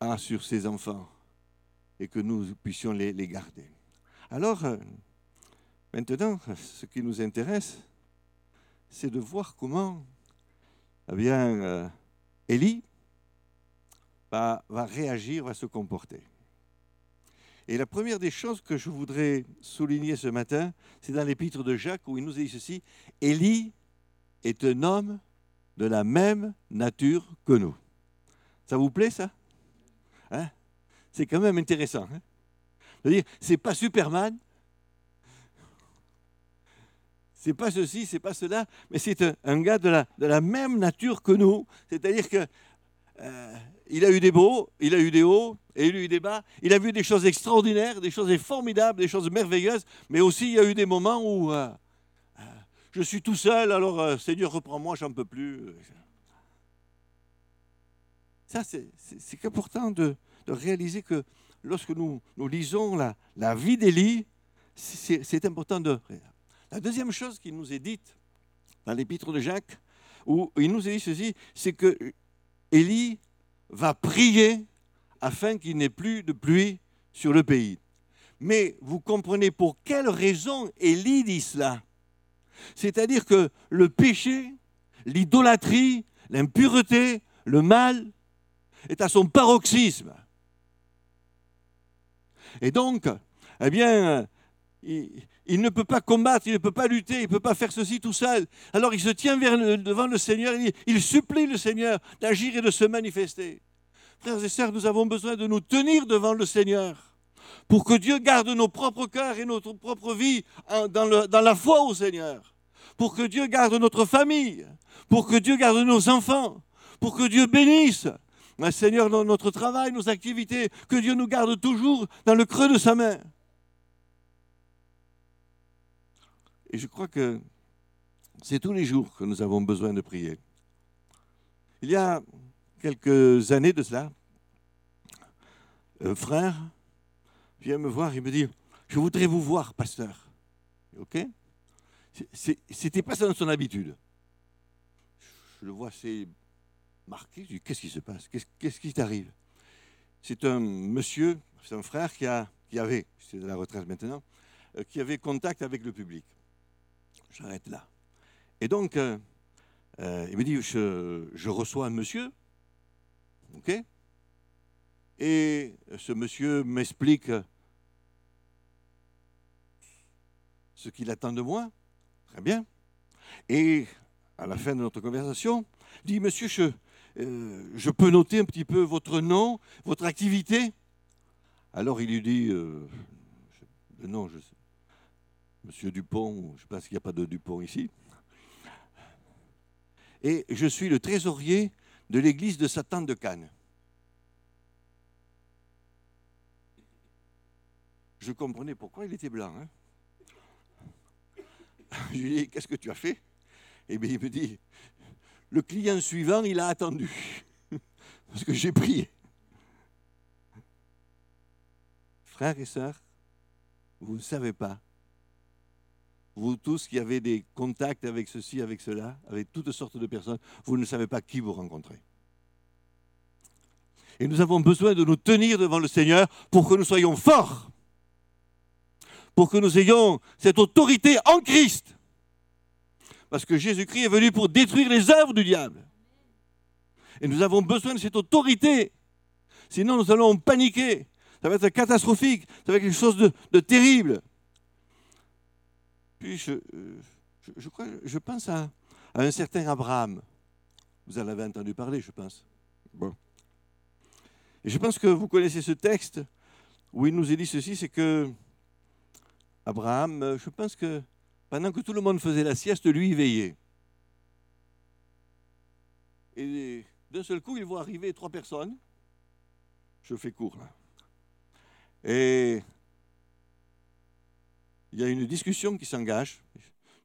a sur ses enfants et que nous puissions les, garder. Alors, euh, maintenant, ce qui nous intéresse, c'est de voir comment eh bien, euh, Élie va, va réagir, va se comporter. Et la première des choses que je voudrais souligner ce matin, c'est dans l'épître de Jacques où il nous dit ceci, Élie est un homme de la même nature que nous. Ça vous plaît ça? Hein? C'est quand même intéressant. Hein c'est pas Superman, c'est pas ceci, c'est pas cela, mais c'est un, gars de la, même nature que nous. C'est-à-dire que euh, il a eu des beaux, il a eu des hauts, et il a eu des bas. Il a vu des choses extraordinaires, des choses formidables, des choses merveilleuses, mais aussi il y a eu des moments où euh, euh, je suis tout seul, alors Seigneur, reprends-moi, j'en peux plus. Ça, c'est important de, réaliser que lorsque nous, nous lisons la, la vie d'Élie, c'est important de la deuxième chose qui nous est dite dans l'épître de Jacques, où il nous est dit ceci, c'est que Élie va prier afin qu'il n'ait plus de pluie sur le pays. Mais vous comprenez pour quelle raison Élie dit cela? C'est-à-dire que le péché, l'idolâtrie, l'impureté, le mal est à son paroxysme. Et donc, eh bien, il, ne peut pas combattre, il ne peut pas lutter, il ne peut pas faire ceci tout seul. Alors il se tient devant le Seigneur, il, il supplie le Seigneur d'agir et de se manifester. Frères et sœurs, nous avons besoin de nous tenir devant le Seigneur pour que Dieu garde nos propres cœurs et notre propre vie dans, dans la foi au Seigneur, pour que Dieu garde notre famille, pour que Dieu garde nos enfants, pour que Dieu bénisse Seigneur, dans notre travail, nos activités, que Dieu nous garde toujours dans le creux de sa main. Et je crois que c'est tous les jours que nous avons besoin de prier. Il y a quelques années de cela, un frère vient me voir et me dit Je voudrais vous voir, pasteur. OK? C'était pas ça dans son habitude. Je le vois assez marqué. Je dis Qu'est-ce qui se passe? Qu'est-ce qui t'arrive? C'est un monsieur, c'est un frère qui, a, qui avait, c'est de la retraite maintenant, euh, qui avait contact avec le public j'arrête là. Et donc, euh, euh, il me dit, je, reçois un monsieur, ok? Et ce monsieur m'explique ce qu'il attend de moi, très bien. Et à la fin de notre conversation, il dit, monsieur, je, euh, je peux noter un petit peu votre nom, votre activité Alors il lui dit, le nom, je sais Monsieur Dupont, je pas s'il n'y a pas de Dupont ici. Et je suis le trésorier de l'église de Satan de Cannes. Je comprenais pourquoi il était blanc. Hein. je lui dit, qu'est-ce que tu as fait? Et eh bien, il me dit, le client suivant, il a attendu. (laughs) Parce que j'ai prié. Frères et sœurs, vous ne savez pas vous tous qui avez des contacts avec ceci, avec cela, avec toutes sortes de personnes, vous ne savez pas qui vous rencontrez. Et nous avons besoin de nous tenir devant le Seigneur pour que nous soyons forts, pour que nous ayons cette autorité en Christ. Parce que Jésus-Christ est venu pour détruire les œuvres du diable. Et nous avons besoin de cette autorité. Sinon, nous allons paniquer. Ça va être catastrophique. Ça va être quelque chose de, terrible. Puis je, je pense à, un certain Abraham. Vous en avez entendu parler, je pense. Bon. Et je pense que vous connaissez ce texte où il nous est dit ceci, c'est que Abraham, je pense que pendant que tout le monde faisait la sieste, lui, il veillait. Et d'un seul coup, il voit arriver trois personnes. Je fais court là. Et il y a une discussion qui s'engage,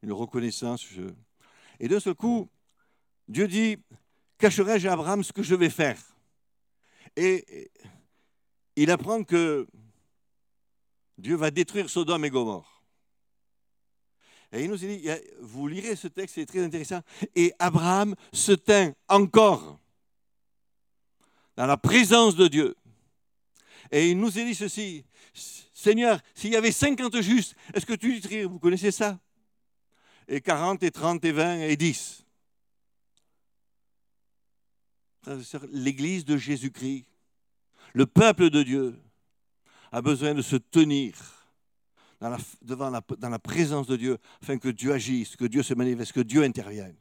une reconnaissance. Et d'un seul coup, Dieu dit, cacherai-je à Abraham ce que je vais faire? Et il apprend que Dieu va détruire Sodome et Gomorre. Et il nous dit, vous lirez ce texte, c'est très intéressant. Et Abraham se tint encore dans la présence de Dieu. Et il nous a dit ceci, Seigneur, s'il y avait 50 justes, est-ce que tu dirais, vous connaissez ça? Et 40 et 30 et 20 et 10. L'Église de Jésus-Christ, le peuple de Dieu, a besoin de se tenir dans la, devant dans la présence de Dieu afin que Dieu agisse, que Dieu se manifeste, que Dieu intervienne.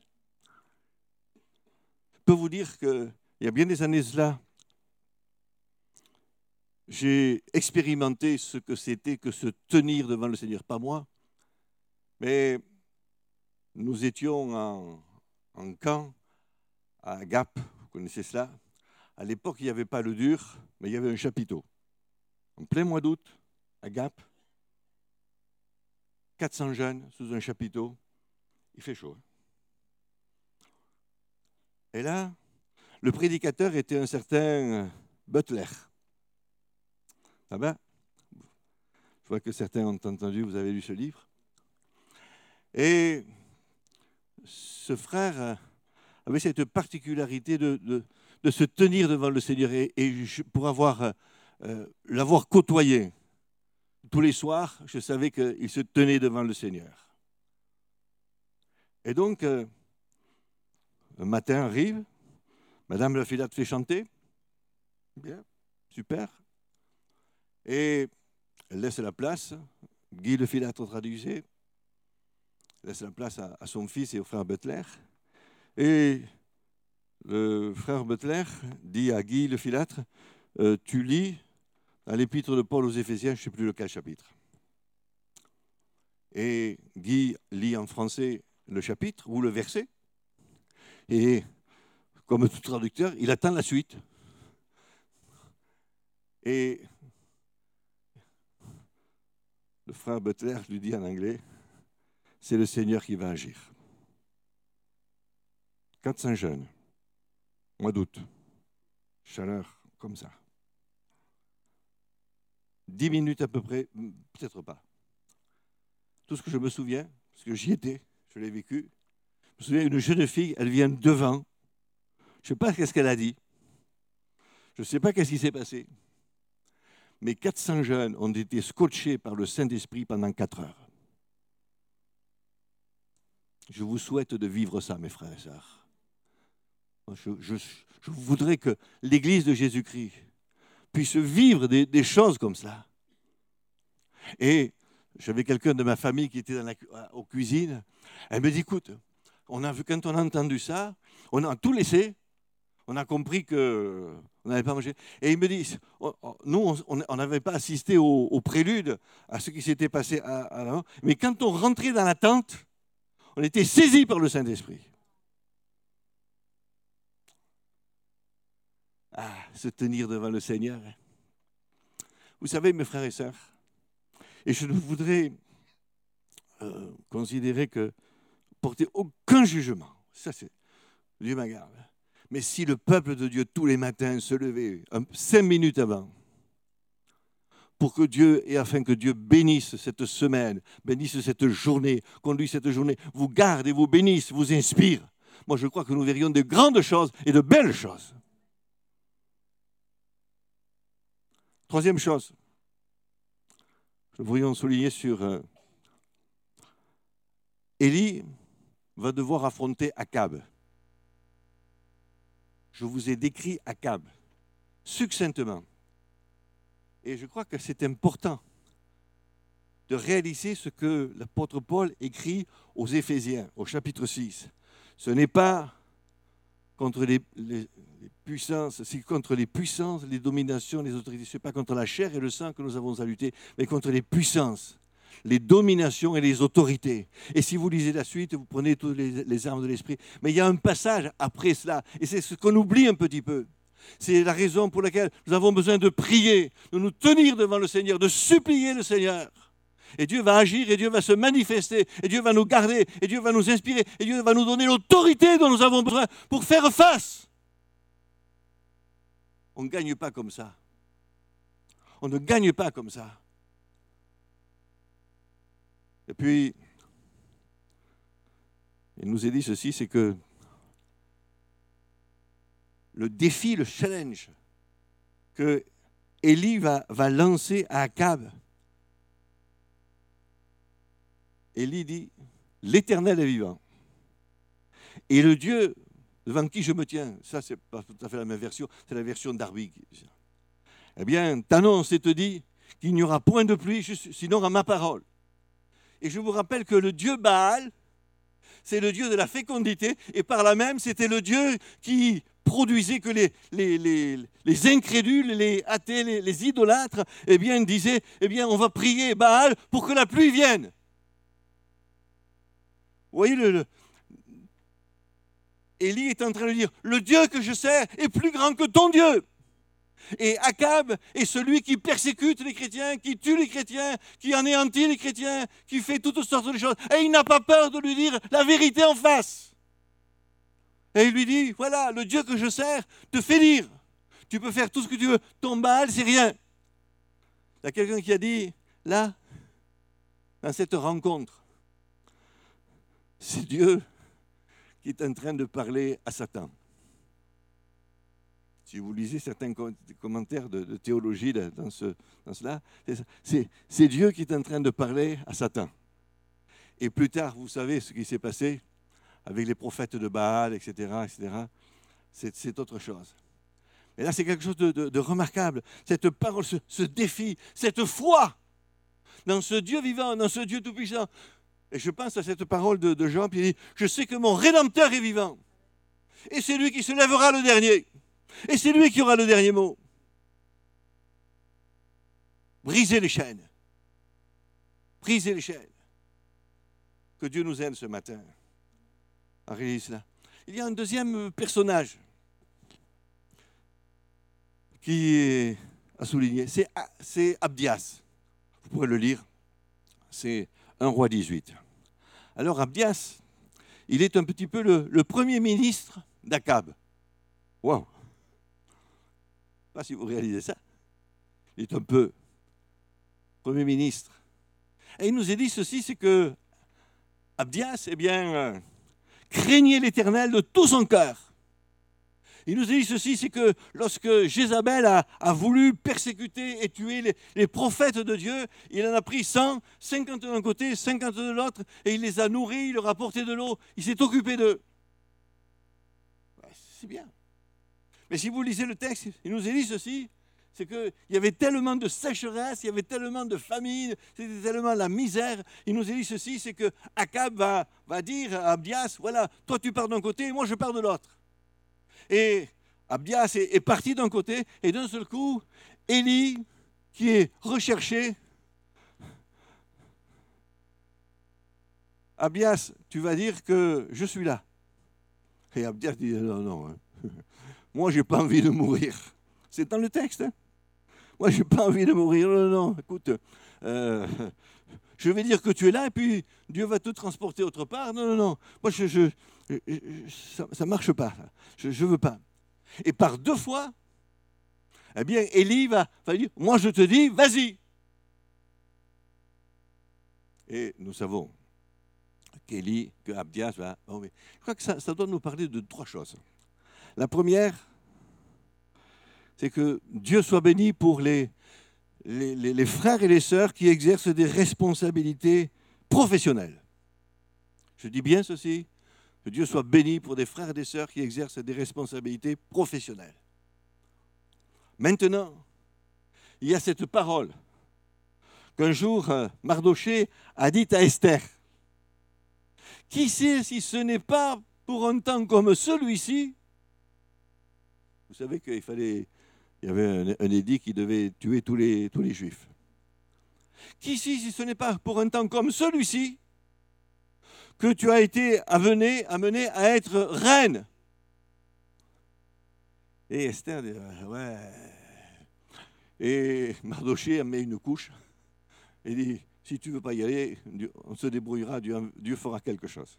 Je peux vous dire qu'il y a bien des années cela, j'ai expérimenté ce que c'était que se tenir devant le Seigneur. Pas moi, mais nous étions en, en camp à Gap, vous connaissez cela. À l'époque, il n'y avait pas le dur, mais il y avait un chapiteau. En plein mois d'août, à Gap, 400 jeunes sous un chapiteau, il fait chaud. Et là, le prédicateur était un certain Butler. Ah ben, je vois que certains ont entendu, vous avez lu ce livre. Et ce frère avait cette particularité de, se tenir devant le Seigneur et, pour avoir euh, l'avoir côtoyé tous les soirs, je savais qu'il se tenait devant le Seigneur. Et donc, euh, un matin arrive, Madame la Filate fait chanter. Bien, super. Et elle laisse la place. Guy le Filâtre traduisait. laisse la place à, à, son fils et au frère Butler. Et le frère Butler dit à Guy le Filâtre euh, Tu lis dans l'épître de Paul aux Éphésiens, je ne sais plus lequel chapitre. Et Guy lit en français le chapitre ou le verset. Et comme tout traducteur, il attend la suite. Et le frère Butler lui dit en anglais, c'est le Seigneur qui va agir. 400 jeunes, mois d'août, chaleur comme ça. Dix minutes à peu près, peut-être pas. Tout ce que je me souviens, parce que j'y étais, je l'ai vécu, je me souviens, une jeune fille, elle vient devant. Je ne sais pas qu'est-ce qu'elle a dit. Je ne sais pas qu'est-ce qui s'est passé. Mais 400 jeunes ont été scotchés par le Saint-Esprit pendant 4 heures. Je vous souhaite de vivre ça, mes frères et sœurs. Je voudrais que l'Église de Jésus-Christ puisse vivre des, choses comme cela. Et j'avais quelqu'un de ma famille qui était dans la, aux cuisines. Elle me dit, écoute, on a vu, quand on a entendu ça, on a tout laissé. On a compris que on n'avait pas mangé. Et il me dit, nous, on n'avait pas assisté au, au, prélude, à ce qui s'était passé à, à mais quand on rentrait dans la tente, on était saisi par le Saint-Esprit. Ah, se tenir devant le Seigneur. Vous savez, mes frères et sœurs, et je ne voudrais euh, considérer que porter aucun jugement, ça c'est, Dieu m'en garde. Mais si le peuple de Dieu tous les matins se levait cinq minutes avant, pour que Dieu, et afin que Dieu bénisse cette semaine, bénisse cette journée, conduise cette journée, vous garde et vous bénisse, vous inspire, moi je crois que nous verrions de grandes choses et de belles choses. Troisième chose, nous voudrions souligner sur euh, Élie va devoir affronter Akab. Je vous ai décrit Akab succinctement. Et je crois que c'est important de réaliser ce que l'apôtre Paul écrit aux Éphésiens, au chapitre 6. Ce n'est pas contre les, c'est contre les puissances, les dominations, les autorités. Ce n'est pas contre la chair et le sang que nous avons à lutter, mais contre les puissances, les dominations et les autorités. Et si vous lisez la suite, vous prenez toutes les armes de l'esprit. Mais il y a un passage après cela, et c'est ce qu'on oublie un petit peu. C'est la raison pour laquelle nous avons besoin de prier, de nous tenir devant le Seigneur, de supplier le Seigneur. Et Dieu va agir, et Dieu va se manifester, et Dieu va nous garder, et Dieu va nous inspirer, et Dieu va nous donner l'autorité dont nous avons besoin pour faire face. On ne gagne pas comme ça. On ne gagne pas comme ça. Et puis, il nous est dit ceci, c'est que le défi, le challenge que Élie va, lancer à Akab, Élie dit, l'Éternel est vivant. Et le Dieu devant qui je me tiens, ça c'est pas tout à fait la même version, c'est la version d'Arby. Eh bien, t'annonce et te dit qu'il n'y aura point de pluie, sinon à ma parole. Et je vous rappelle que le Dieu Baal, c'est le Dieu de la fécondité, et par là même, c'était le Dieu qui produisait que les, les, incrédules, les athées, les, idolâtres, eh bien, disaient, eh bien, on va prier Baal pour que la pluie vienne. Vous voyez, le, Élie est en train de dire, le Dieu que je sers est plus grand que ton Dieu. Et Akab est celui qui persécute les chrétiens, qui tue les chrétiens, qui anéantit les chrétiens, qui fait toutes sortes de choses. Et il n'a pas peur de lui dire la vérité en face. Et il lui dit, voilà, le Dieu que je sers te fait dire. Tu peux faire tout ce que tu veux. Ton mal, c'est rien. Il y a quelqu'un qui a dit, là, dans cette rencontre, c'est Dieu qui est en train de parler à Satan. Si vous lisez certains commentaires de, théologie dans, ce, dans cela, c'est Dieu qui est en train de parler à Satan. Et plus tard, vous savez ce qui s'est passé avec les prophètes de Baal, etc., etc. C'est autre chose. Et là, c'est quelque chose de, remarquable. Cette parole, ce, défi, cette foi dans ce Dieu vivant, dans ce Dieu tout-puissant. Et je pense à cette parole de, Jean, qui dit, je sais que mon Rédempteur est vivant. Et c'est lui qui se lèvera le dernier. Et c'est lui qui aura le dernier mot. Brisez les chaînes. Brisez les chaînes. Que Dieu nous aide ce matin cela. Il y a un deuxième personnage qui est à souligner, c'est Abdias. Vous pourrez le lire. C'est un roi 18. Alors Abdias, il est un petit peu le, premier ministre d'Akab. Waouh sais pas si vous réalisez ça. Il est un peu Premier ministre. Et il nous a dit ceci, c'est que Abdias, eh bien, euh, craignait l'Éternel de tout son cœur. Il nous dit ceci, c'est que lorsque Jézabel a, voulu persécuter et tuer les, prophètes de Dieu, il en a pris 100, 50 d'un côté, 50 de l'autre, et il les a nourris, il leur a apporté de l'eau, il s'est occupé d'eux. C'est bien. Mais si vous lisez le texte, il nous dit ceci, c'est qu'il y avait tellement de sécheresse, il y avait tellement de famine, c'était tellement la misère. Il nous dit ceci, c'est que Akab va, va dire à Abdias, voilà, toi tu pars d'un côté, moi je pars de l'autre. Et Abdias est, parti d'un côté, et d'un seul coup, Élie, qui est recherché, Abdias, tu vas dire que je suis là. Et Abdias dit, non, non. Hein. (laughs) Moi, je n'ai pas envie de mourir. C'est dans le texte. Hein. Moi, je n'ai pas envie de mourir. Non, non, écoute, euh, (laughs) je vais dire que tu es là et puis Dieu va te transporter autre part. Non, non, non. Moi, je, ça ne marche pas. Je ne veux pas. Et par deux fois, eh bien, Élie va, va dire, moi je te dis, vas-y. Et nous savons qu'Élie, que Abdias va... je crois que ça, ça doit nous parler de trois choses. La première, c'est que Dieu soit béni pour les, les, frères et les sœurs qui exercent des responsabilités professionnelles. Je dis bien ceci, que Dieu soit béni pour des frères et des sœurs qui exercent des responsabilités professionnelles. Maintenant, il y a cette parole qu'un jour euh, Mardoché a dit à Esther. Qui sait si ce n'est pas pour un temps comme celui-ci? Vous savez qu'il fallait, il y avait un, édit qui devait tuer tous les, juifs. Qu'ici, si ce n'est pas pour un temps comme celui-ci, que tu as été amené, à être reine. Et Esther dit, ouais. Et Mardoché mis une couche et dit, si tu ne veux pas y aller, on se débrouillera, Dieu, Dieu fera quelque chose.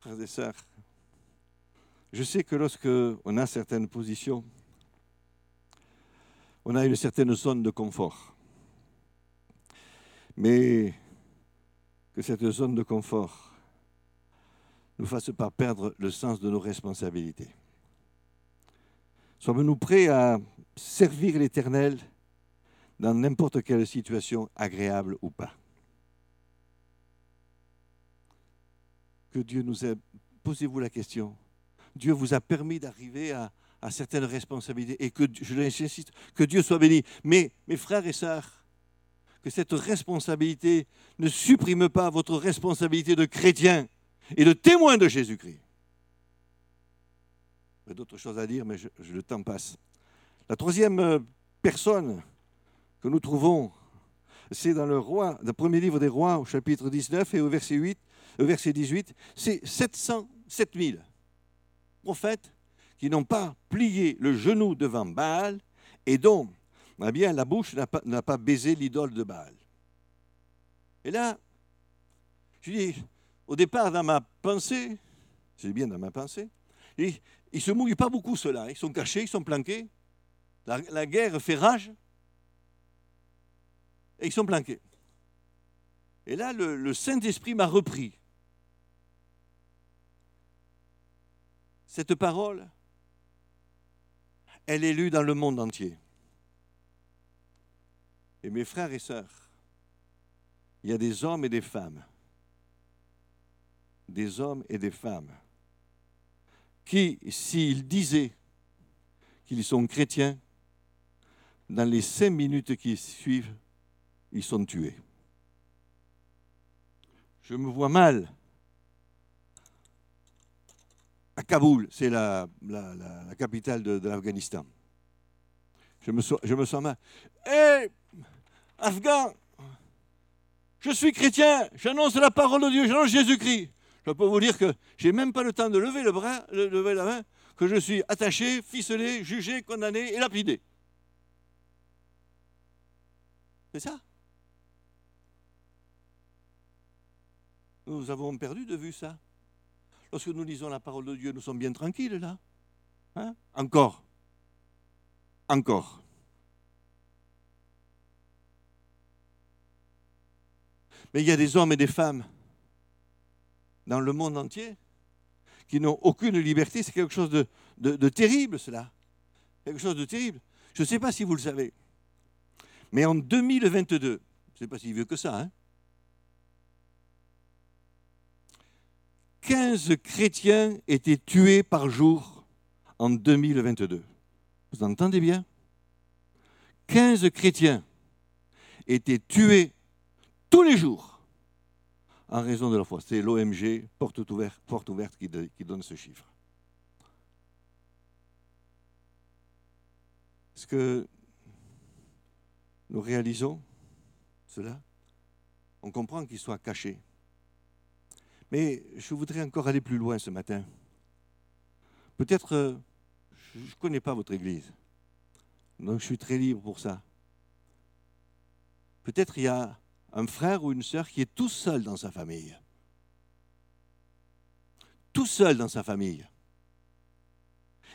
Frères et sœurs, je sais que lorsque on a certaines positions, on a une certaine zone de confort. Mais que cette zone de confort ne fasse pas perdre le sens de nos responsabilités. Sommes-nous prêts à servir l'Éternel dans n'importe quelle situation, agréable ou pas? Que Dieu nous aide. Posez-vous la question. Dieu vous a permis d'arriver à, à certaines responsabilités et que, je l'insiste, que Dieu soit béni. Mais mes frères et sœurs, que cette responsabilité ne supprime pas votre responsabilité de chrétien et de témoin de Jésus-Christ. J'ai d'autres choses à dire, mais le temps passe. La troisième euh, personne que nous trouvons, c'est dans le roi, le premier livre des rois, au chapitre 19 et au verset 8, au verset 18, c'est 700, 7000 prophètes qui n'ont pas plié le genou devant Baal et dont eh bien, la bouche n'a pas, baisé l'idole de Baal. Et là, je dis, au départ, dans ma pensée, c'est bien dans ma pensée, et ils ne se mouillent pas beaucoup, ceux-là. Ils sont cachés, ils sont planqués. La, guerre fait rage. Et ils sont planqués. Et là, le Saint-Esprit m'a repris. Cette parole, elle est lue dans le monde entier. Et mes frères et sœurs, il y a des hommes et des femmes, des hommes et des femmes, qui, s'ils disaient qu'ils sont chrétiens, dans les cinq minutes qui suivent, ils sont tués. Je me vois mal à Kaboul, c'est la, capitale de, l'Afghanistan. Je me, sens- mal. Hé, Afghan, je suis chrétien, j'annonce la parole de Dieu, j'annonce Jésus-Christ. Je peux vous dire que j'ai même pas le temps de lever le bras, de lever la main, que je suis attaché, ficelé, jugé, condamné et lapidé. C'est ça? Nous avons perdu de vue ça. Lorsque nous lisons la parole de Dieu, nous sommes bien tranquilles là. Hein? Encore. Encore. Mais il y a des hommes et des femmes dans le monde entier qui n'ont aucune liberté. C'est quelque chose de, terrible, cela. Quelque chose de terrible. Je ne sais pas si vous le savez. Mais en 2022, je ne sais pas si vieux que ça, hein, 15 chrétiens étaient tués par jour en 2022. Vous entendez bien? 15 chrétiens étaient tués tous les jours en raison de leur foi. C'est l'OMG, porte ouverte, qui, donne ce chiffre. Est-ce que nous réalisons cela? On comprend qu'ils soient cachés. Mais je voudrais encore aller plus loin ce matin. Peut-être, euh, je ne connais pas votre Église, donc je suis très libre pour ça. Peut-être il y a un frère ou une sœur qui est tout seul dans sa famille. Tout seul dans sa famille.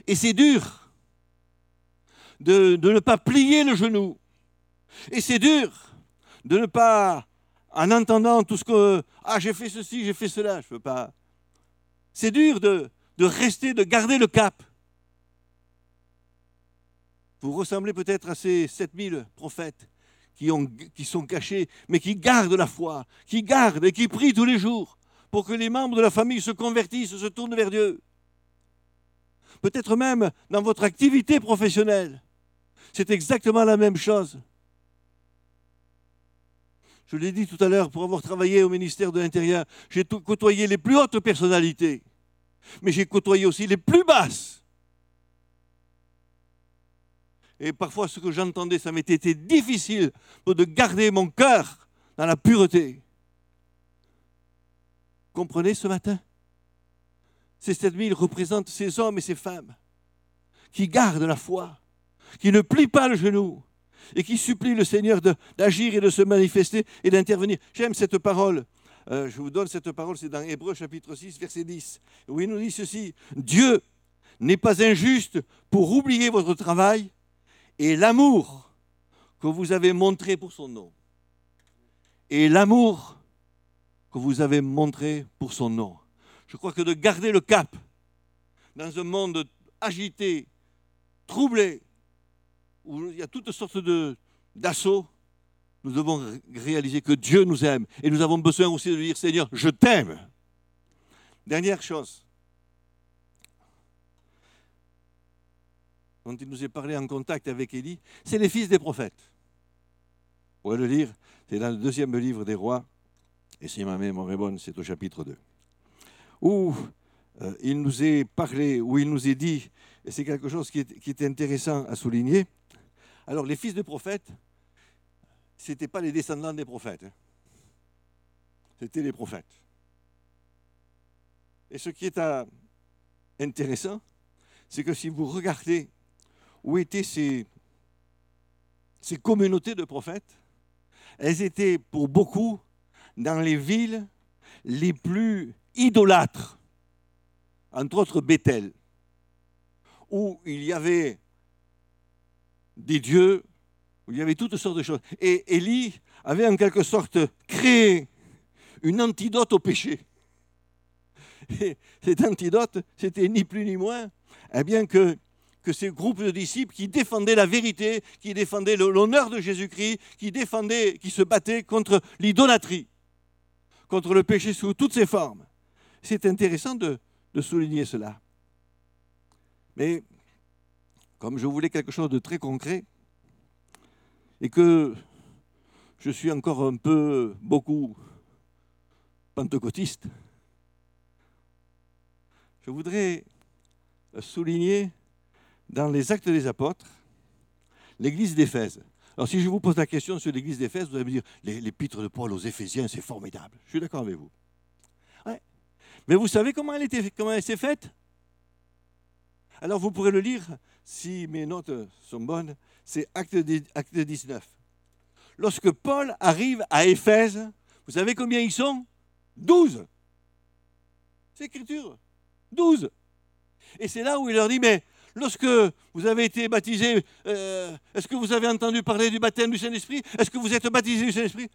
Et c'est dur de, ne pas plier le genou. Et c'est dur de ne pas, en entendant tout ce que... Ah, j'ai fait ceci, j'ai fait cela, je ne peux pas... C'est dur de, de rester, de garder le cap. Vous ressemblez peut-être à ces 7000 prophètes qui, ont, qui sont cachés, mais qui gardent la foi, qui gardent et qui prient tous les jours pour que les membres de la famille se convertissent, se tournent vers Dieu. Peut-être même dans votre activité professionnelle. C'est exactement la même chose. Je l'ai dit tout à l'heure, pour avoir travaillé au ministère de l'Intérieur, j'ai côtoyé les plus hautes personnalités, mais j'ai côtoyé aussi les plus basses. Et parfois, ce que j'entendais, ça m'était difficile de garder mon cœur dans la pureté. Comprenez ce matin? Ces 7000 représentent ces hommes et ces femmes qui gardent la foi, qui ne plient pas le genou et qui supplient le Seigneur d'agir et de se manifester et d'intervenir. J'aime cette parole. Euh, je vous donne cette parole, c'est dans Hébreu chapitre 6, verset 10, où il nous dit ceci. Dieu n'est pas injuste pour oublier votre travail et l'amour que vous avez montré pour son nom. Et l'amour que vous avez montré pour son nom. Je crois que de garder le cap dans un monde agité, troublé, où il y a toutes sortes d'assauts, nous devons ré- réaliser que Dieu nous aime. Et nous avons besoin aussi de dire, Seigneur, je t'aime. Dernière chose. Dont il nous est parlé en contact avec Élie, c'est les fils des prophètes. Vous pourrez le lire, c'est dans le deuxième livre des rois, et si ma mémoire est bonne, c'est au chapitre 2, où euh, il nous est parlé, où il nous est dit, et c'est quelque chose qui est, intéressant à souligner, alors les fils des prophètes, ce n'étaient pas les descendants des prophètes, hein. c'était les prophètes. Et ce qui est euh, intéressant, c'est que si vous regardez où étaient ces, ces communautés de prophètes, elles étaient pour beaucoup dans les villes les plus idolâtres, entre autres Bethel, où il y avait des dieux, où il y avait toutes sortes de choses. Et Élie avait en quelque sorte créé une antidote au péché. Et cet antidote, c'était ni plus ni moins eh bien que, que ces groupes de disciples qui défendaient la vérité, qui défendaient l'honneur de Jésus-Christ, qui défendaient, qui se battaient contre l'idolâtrie, contre le péché sous toutes ses formes. C'est intéressant de, de souligner cela. Mais comme je voulais quelque chose de très concret, et que je suis encore un peu beaucoup pentecôtiste, je voudrais souligner dans les actes des apôtres l'église d'Éphèse. Alors si je vous pose la question sur l'église d'Éphèse, vous allez me dire, l'épître de Paul aux Éphésiens, c'est formidable. Je suis d'accord avec vous. Mais vous savez comment elle, était, comment elle s'est faite? Alors vous pourrez le lire, si mes notes sont bonnes, c'est acte, acte 19. Lorsque Paul arrive à Éphèse, vous savez combien ils sont? 12. C'est écriture. 12. Et c'est là où il leur dit, mais lorsque vous avez été baptisés, euh, est-ce que vous avez entendu parler du baptême du Saint-Esprit? Est-ce que vous êtes baptisés du Saint-Esprit?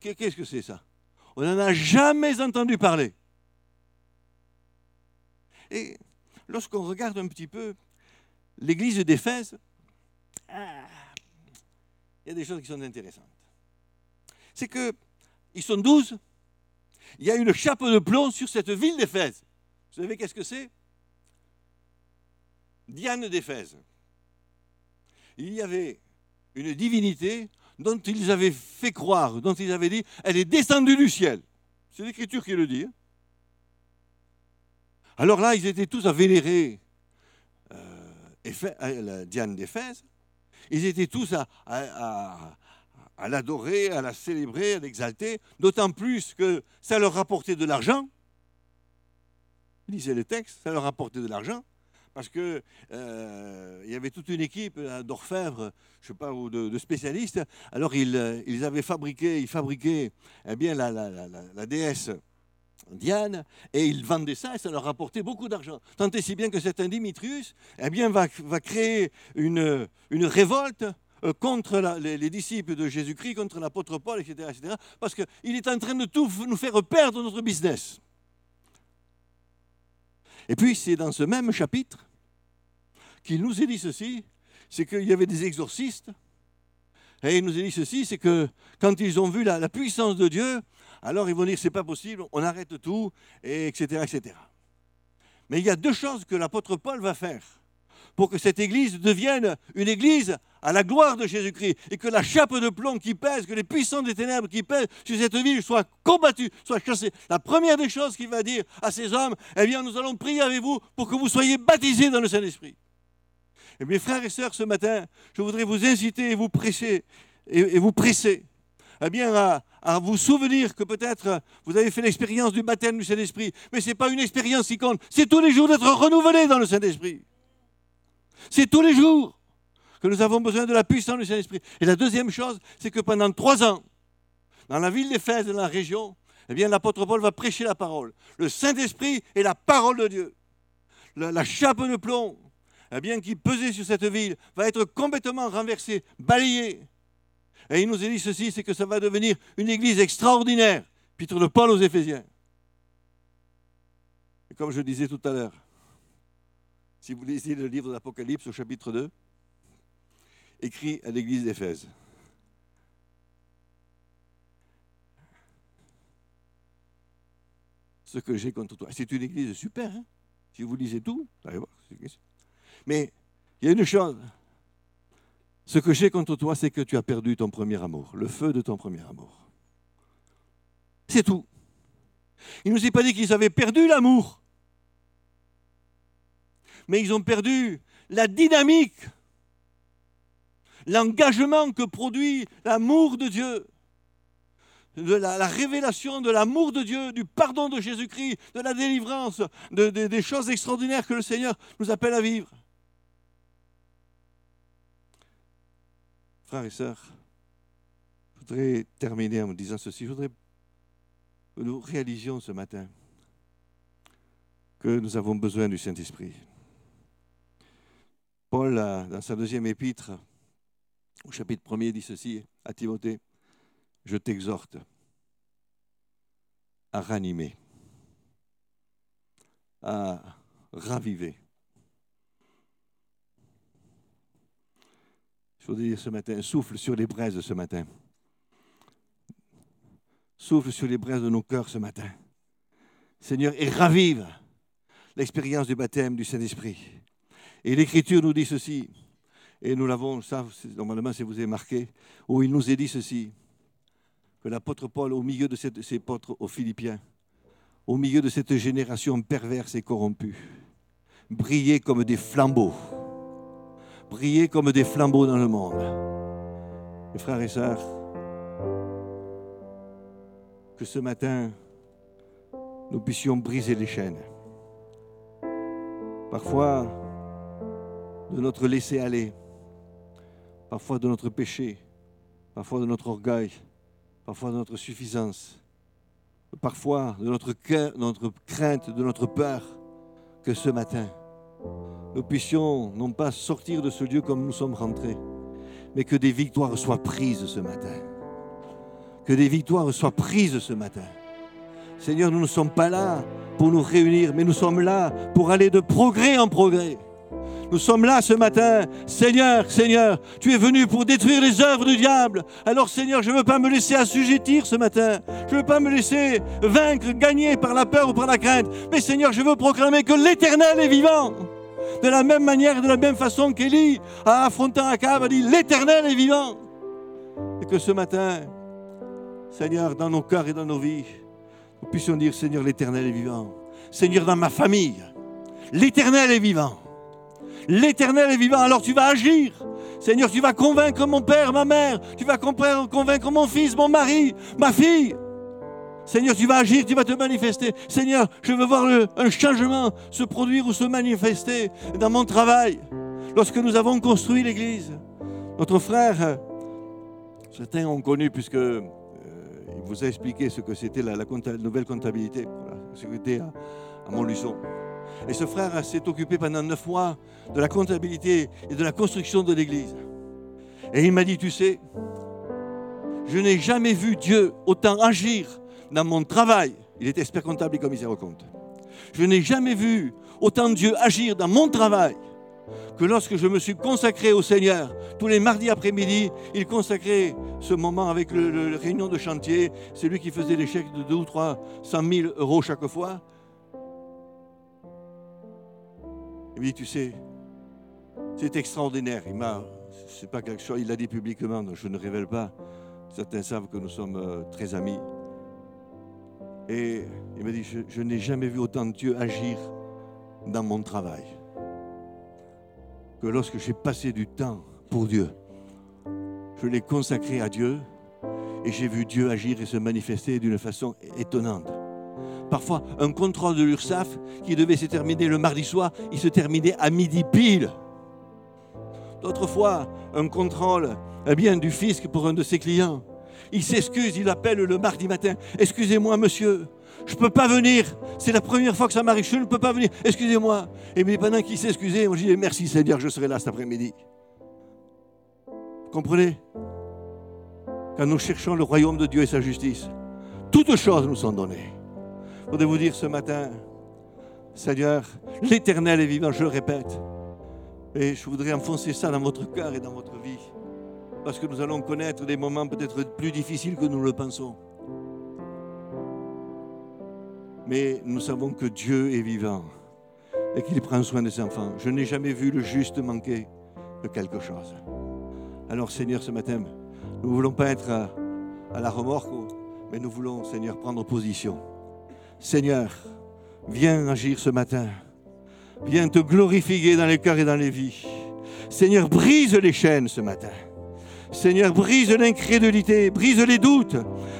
Qu'est- Qu'est-ce que c'est ça? On n'en a jamais entendu parler. Et lorsqu'on regarde un petit peu l'église d'Éphèse, ah, il y a des choses qui sont intéressantes. C'est que ils sont douze, il y a une chape de plomb sur cette ville d'Éphèse. Vous savez qu'est-ce que c'est? Diane d'Éphèse. Il y avait une divinité dont ils avaient fait croire, dont ils avaient dit, elle est descendue du ciel. C'est l'Écriture qui le dit. hein. Alors là, ils étaient tous à vénérer euh, euh, Diane d'Éphèse. Ils étaient tous à, l'adorer, à la célébrer, à l'exalter, d'autant plus que ça leur rapportait de l'argent. Lisez le texte, ça leur rapportait de l'argent, parce que euh, il y avait toute une équipe euh, d'orfèvres, je sais pas, ou de, spécialistes. Alors ils, euh, ils avaient fabriqué, ils fabriquaient eh bien la, déesse Diane, et ils vendaient ça, et ça leur rapportait beaucoup d'argent. Tant et si bien que cet Dimitrius, eh bien, va, créer une, révolte contre les, les disciples de Jésus-Christ, contre l'apôtre Paul, etc., etc., parce qu'il est en train de tout nous faire perdre notre business. Et puis, c'est dans ce même chapitre qu'il nous est dit ceci, c'est qu'il y avait des exorcistes, et il nous a dit ceci, c'est que quand ils ont vu la, puissance de Dieu, alors ils vont dire c'est pas possible, on arrête tout, et etc., etc. Mais il y a deux choses que l'apôtre Paul va faire pour que cette église devienne une église à la gloire de Jésus-Christ et que la chape de plomb qui pèse, que les puissants des ténèbres qui pèsent sur cette ville soient combattus, soient chassés. La première des choses qu'il va dire à ces hommes, eh bien, nous allons prier avec vous pour que vous soyez baptisés dans le Saint-Esprit. Et mes frères et sœurs, ce matin, je voudrais vous inciter et vous presser, et, vous presser, eh bien, à, à vous souvenir que peut-être vous avez fait l'expérience du baptême du Saint-Esprit, mais ce n'est pas une expérience qui compte, c'est tous les jours d'être renouvelé dans le Saint-Esprit. C'est tous les jours que nous avons besoin de la puissance du Saint-Esprit. Et la deuxième chose, c'est que pendant trois ans, dans la ville d'Éphèse, dans la région, eh bien, l'apôtre Paul va prêcher la parole. Le Saint-Esprit est la parole de Dieu. La, chape de plomb, eh bien, qui pesait sur cette ville, va être complètement renversée, balayée. Et il nous a dit ceci, c'est que ça va devenir une église extraordinaire. Pitre de Paul aux Éphésiens. Et comme je disais tout à l'heure, si vous lisez le livre d'Apocalypse au chapitre 2, écrit à l'église d'Éphèse. Ce que j'ai contre toi. C'est une église super, hein si vous lisez tout, vous allez voir. Mais Il y a une chose. Ce que j'ai contre toi, c'est que tu as perdu ton premier amour, le feu de ton premier amour. C'est tout. Il ne nous est pas dit qu'ils avaient perdu l'amour, mais ils ont perdu la dynamique, l'engagement que produit l'amour de Dieu, de la, la révélation de l'amour de Dieu, du pardon de Jésus-Christ, de la délivrance, de- des choses extraordinaires que le Seigneur nous appelle à vivre. Frères et sœurs, je voudrais terminer en me disant ceci. Je voudrais que nous réalisions ce matin que nous avons besoin du Saint-Esprit. Paul, euh, dans sa deuxième épître, au chapitre 1er, dit ceci à Timothée, je t'exhorte à ranimer, à raviver. Je voudrais dire ce matin, souffle sur les braises ce matin. Souffle sur les braises de nos cœurs ce matin. Seigneur, et ravive l'expérience du baptême du Saint-Esprit. Et l'Écriture nous dit ceci, et nous l'avons, ça, normalement, si vous avez marqué, où il nous est dit ceci, que l'apôtre Paul, au milieu de cette- ces apôtres aux Philippiens, au milieu de cette génération perverse et corrompue, brillait comme des flambeaux, brillait comme des flambeaux dans le monde. Mes frères et sœurs, que ce matin, nous puissions briser les chaînes. Parfois, de notre laisser-aller, parfois de notre péché, parfois de notre orgueil, parfois de notre suffisance, parfois de notre notre crainte, de notre peur, que ce matin, nous puissions non pas sortir de ce lieu comme nous sommes rentrés, mais que des victoires soient prises ce matin. Que des victoires soient prises ce matin. Seigneur, nous ne sommes pas là pour nous réunir, mais nous sommes là pour aller de progrès en progrès. Nous sommes là ce matin. Seigneur, Seigneur, tu es venu pour détruire les œuvres du diable. Alors Seigneur, je ne veux pas me laisser assujettir ce matin. Je ne veux pas me laisser vaincre, gagner par la peur ou par la crainte. Mais Seigneur, je veux proclamer que l'Éternel est vivant. De la même manière de la même façon qu'Élie, affrontant Akab, a dit l'Éternel est vivant. Et que ce matin, Seigneur, dans nos cœurs et dans nos vies, nous puissions dire Seigneur, l'Éternel est vivant. Seigneur, dans ma famille, l'Éternel est vivant. L'Éternel est vivant, alors tu vas agir. Seigneur, tu vas convaincre mon père, ma mère, tu vas convaincre mon fils, mon mari, ma fille. Seigneur, tu vas agir, tu vas te manifester. Seigneur, je veux voir un changement se produire ou se manifester dans mon travail. Lorsque nous avons construit l'Église, notre frère, certains ont connu puisque euh, vous a expliqué ce que c'était la, nouvelle comptabilité la sécurité à, à Montluçon. Et ce frère s'est occupé pendant neuf mois de la comptabilité et de la construction de l'église. Et il m'a dit, tu sais, je n'ai jamais vu Dieu autant agir dans mon travail. Il est expert comptable et commissaire au compte. Je n'ai jamais vu autant Dieu agir dans mon travail que lorsque je me suis consacré au Seigneur. Tous les mardis après-midi, il consacrait ce moment avec le réunion de chantier. C'est lui qui faisait les chèques de 2 ou 300 000 euros chaque fois. Il me dit, tu sais, c'est extraordinaire. Il m'a, c'est pas quelque chose, il l'a dit publiquement, donc je ne révèle pas. Certains savent que nous sommes euh, très amis. Et il m'a dit, je, je n'ai jamais vu autant de Dieu agir dans mon travail que lorsque j'ai passé du temps pour Dieu. Je l'ai consacré à Dieu et j'ai vu Dieu agir et se manifester d'une façon étonnante. Parfois, un contrôle de l'URSSAF qui devait se terminer le mardi soir, il se terminait à midi pile. D'autres fois, un contrôle eh bien, du fisc pour un de ses clients. Il s'excuse, il appelle le mardi matin. Excusez-moi, monsieur, je ne peux pas venir. C'est la première fois que ça m'arrive, je ne peux pas venir. Excusez-moi. Et pendant qu'il s'excusait, je dis merci Seigneur, je serai là cet après-midi. Vous comprenez? Quand nous cherchons le royaume de Dieu et sa justice, toutes choses nous sont données. Voudrais vous dire ce matin, Seigneur, l'éternel est vivant, je le répète. Et je voudrais enfoncer ça dans votre cœur et dans votre vie. Parce que nous allons connaître des moments peut-être plus difficiles que nous le pensons. Mais nous savons que Dieu est vivant et qu'il prend soin de ses enfants. Je n'ai jamais vu le juste manquer. de quelque chose. Alors Seigneur, ce matin, nous ne voulons pas être à la remorque, mais nous voulons, Seigneur, prendre position. Seigneur, viens agir ce matin. Viens te glorifier dans les cœurs et dans les vies. Seigneur, brise les chaînes ce matin. Seigneur, brise l'incrédulité, brise les doutes.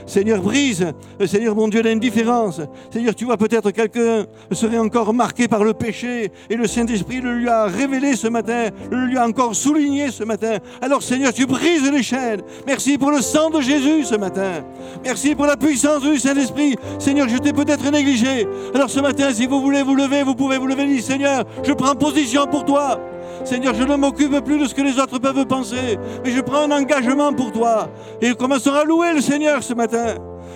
Seigneur, brise, euh, Seigneur mon Dieu, l'indifférence. Seigneur, tu vois peut-être quelqu'un serait encore marqué par le péché et le Saint-Esprit le lui a révélé ce matin, le lui a encore souligné ce matin. Alors Seigneur, tu brises les chaînes. Merci pour le sang de Jésus ce matin. Merci pour la puissance du Saint-Esprit. Seigneur, je t'ai peut-être négligé. Alors ce matin, si vous voulez vous lever, vous pouvez vous lever dire, Seigneur, je prends position pour toi. Seigneur, je ne m'occupe plus de ce que les autres peuvent penser, mais je prends un engagement pour toi. Et commençons à louer le Seigneur ce matin?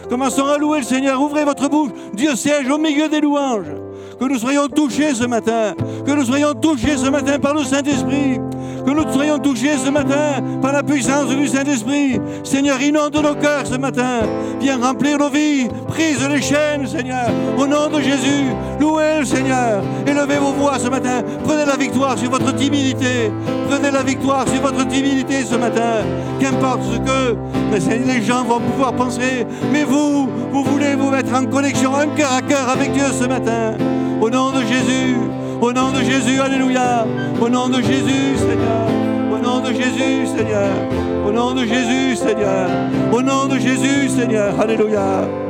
Commençons à louer le Seigneur? Ouvrez votre bouche. Dieu siège au milieu des louanges. Que nous soyons touchés ce matin. Que nous soyons touchés ce matin par le Saint-Esprit. Que nous soyons touchés ce matin par la puissance du Saint-Esprit. Seigneur, inonde nos cœurs ce matin. Viens remplir nos vies. Brise les chaînes, Seigneur. Au nom de Jésus, louez le Seigneur. Élevez vos voix ce matin. Prenez la victoire sur votre timidité. Prenez la victoire sur votre timidité ce matin. Qu'importe ce que les gens vont pouvoir penser. Mais vous, vous voulez vous mettre en connexion, un cœur à cœur avec Dieu ce matin. Au nom de Jésus. Au nom de Jésus, Alléluia. Au nom de Jésus, Seigneur. Au nom de Jésus, Seigneur. Au nom de Jésus, Seigneur. Au nom de Jésus, Seigneur. Alléluia.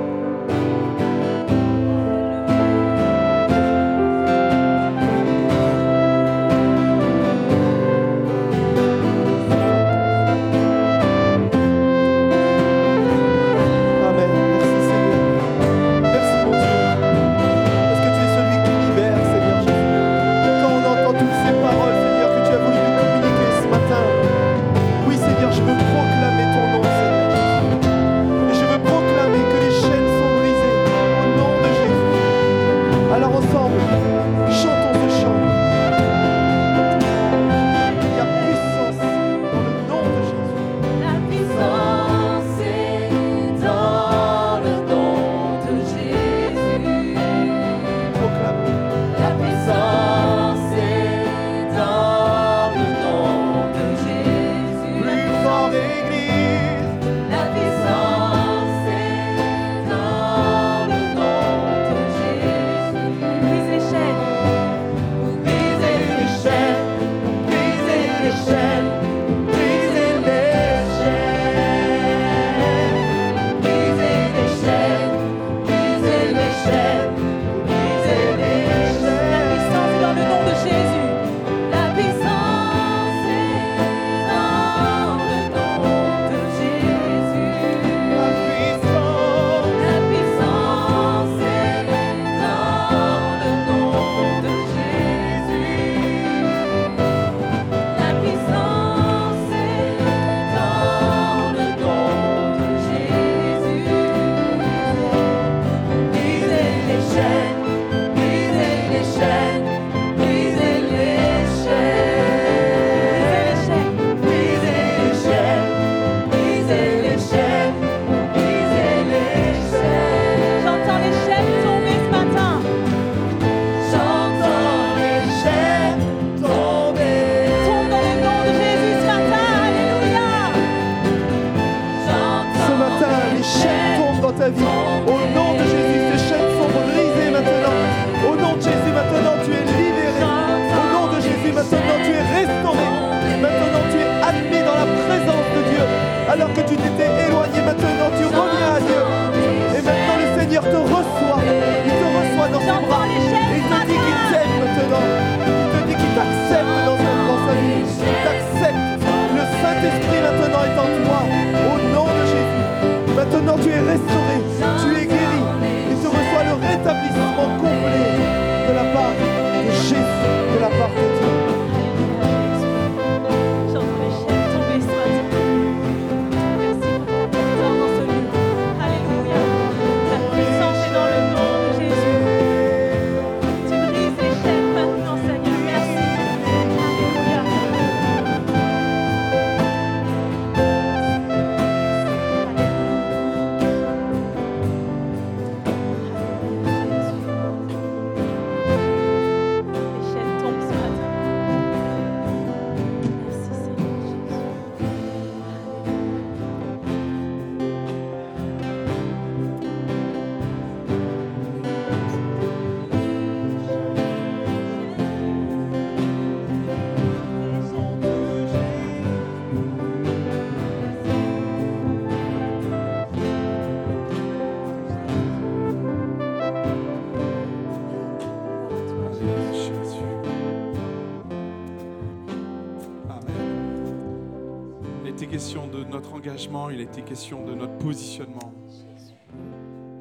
Notre engagement, il a été question de notre positionnement.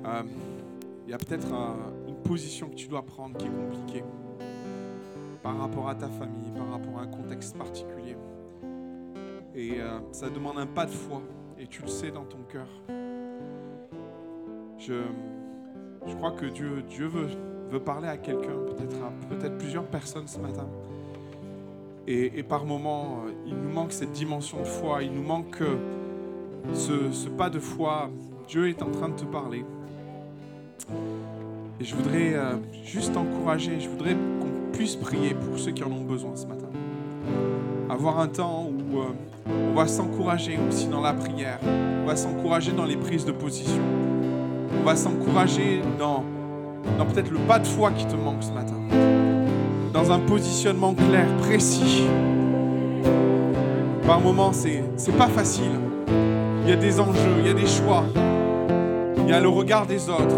Euh, il y a peut-être un- une position que tu dois prendre qui est compliquée par rapport à ta famille, par rapport à un contexte particulier. Et euh, ça demande un pas de foi, et tu le sais dans ton cœur. Je, je crois que Dieu, Dieu veut, veut parler à quelqu'un, peut-être à peut-être plusieurs personnes ce matin. Et, par moments, euh, il nous manque cette dimension de foi, il nous manque euh, ce, pas de foi. Dieu est en train de te parler. Et je voudrais euh, juste t'encourager, je voudrais qu'on puisse prier pour ceux qui en ont besoin ce matin. Avoir un temps où on va s'encourager aussi dans la prière, on va s'encourager dans les prises de position, on va s'encourager dans peut-être le pas de foi qui te manque ce matin, dans un positionnement clair, précis. Par moments, c'est pas facile. Il y a des enjeux, il y a des choix, il y a le regard des autres.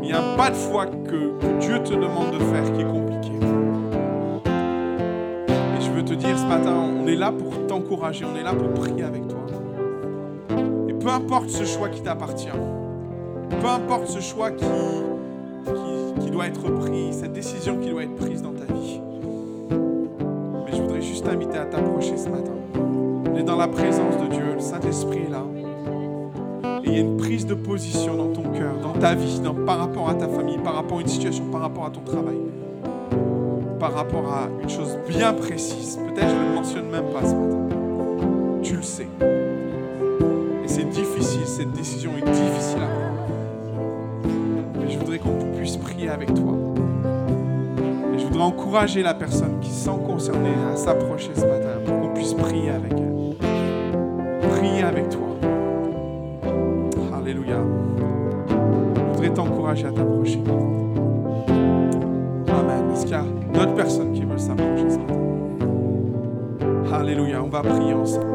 Il y a pas de foi que, que Dieu te demande de faire qui est compliqué. Et je veux te dire ce matin, on est là pour t'encourager, on est là pour prier avec toi. Et peu importe ce choix qui t'appartient, peu importe ce choix qui, qui, qui doit être pris, cette décision qui doit être prise dans ta vie. Mais je voudrais juste t'inviter à t'approcher ce matin. On est dans la présence de Dieu, le Saint-Esprit est là. Et il y a une prise de position dans ton cœur, dans ta vie, dans- par rapport à ta famille, par rapport à une situation, par rapport à ton travail, par rapport à une chose bien précise. Peut-être je ne le mentionne même pas ce matin. Tu le sais. Et c'est difficile, cette décision est difficile à prendre. Qu'on puisse prier avec toi. Et je voudrais encourager la personne qui se sent concernée à s'approcher ce matin pour qu'on puisse prier avec elle. Prier avec toi. Alléluia. Je voudrais t'encourager à t'approcher. Amen. Est-ce qu'il y a d'autres personnes qui veulent s'approcher ce matin? Alléluia. On va prier ensemble.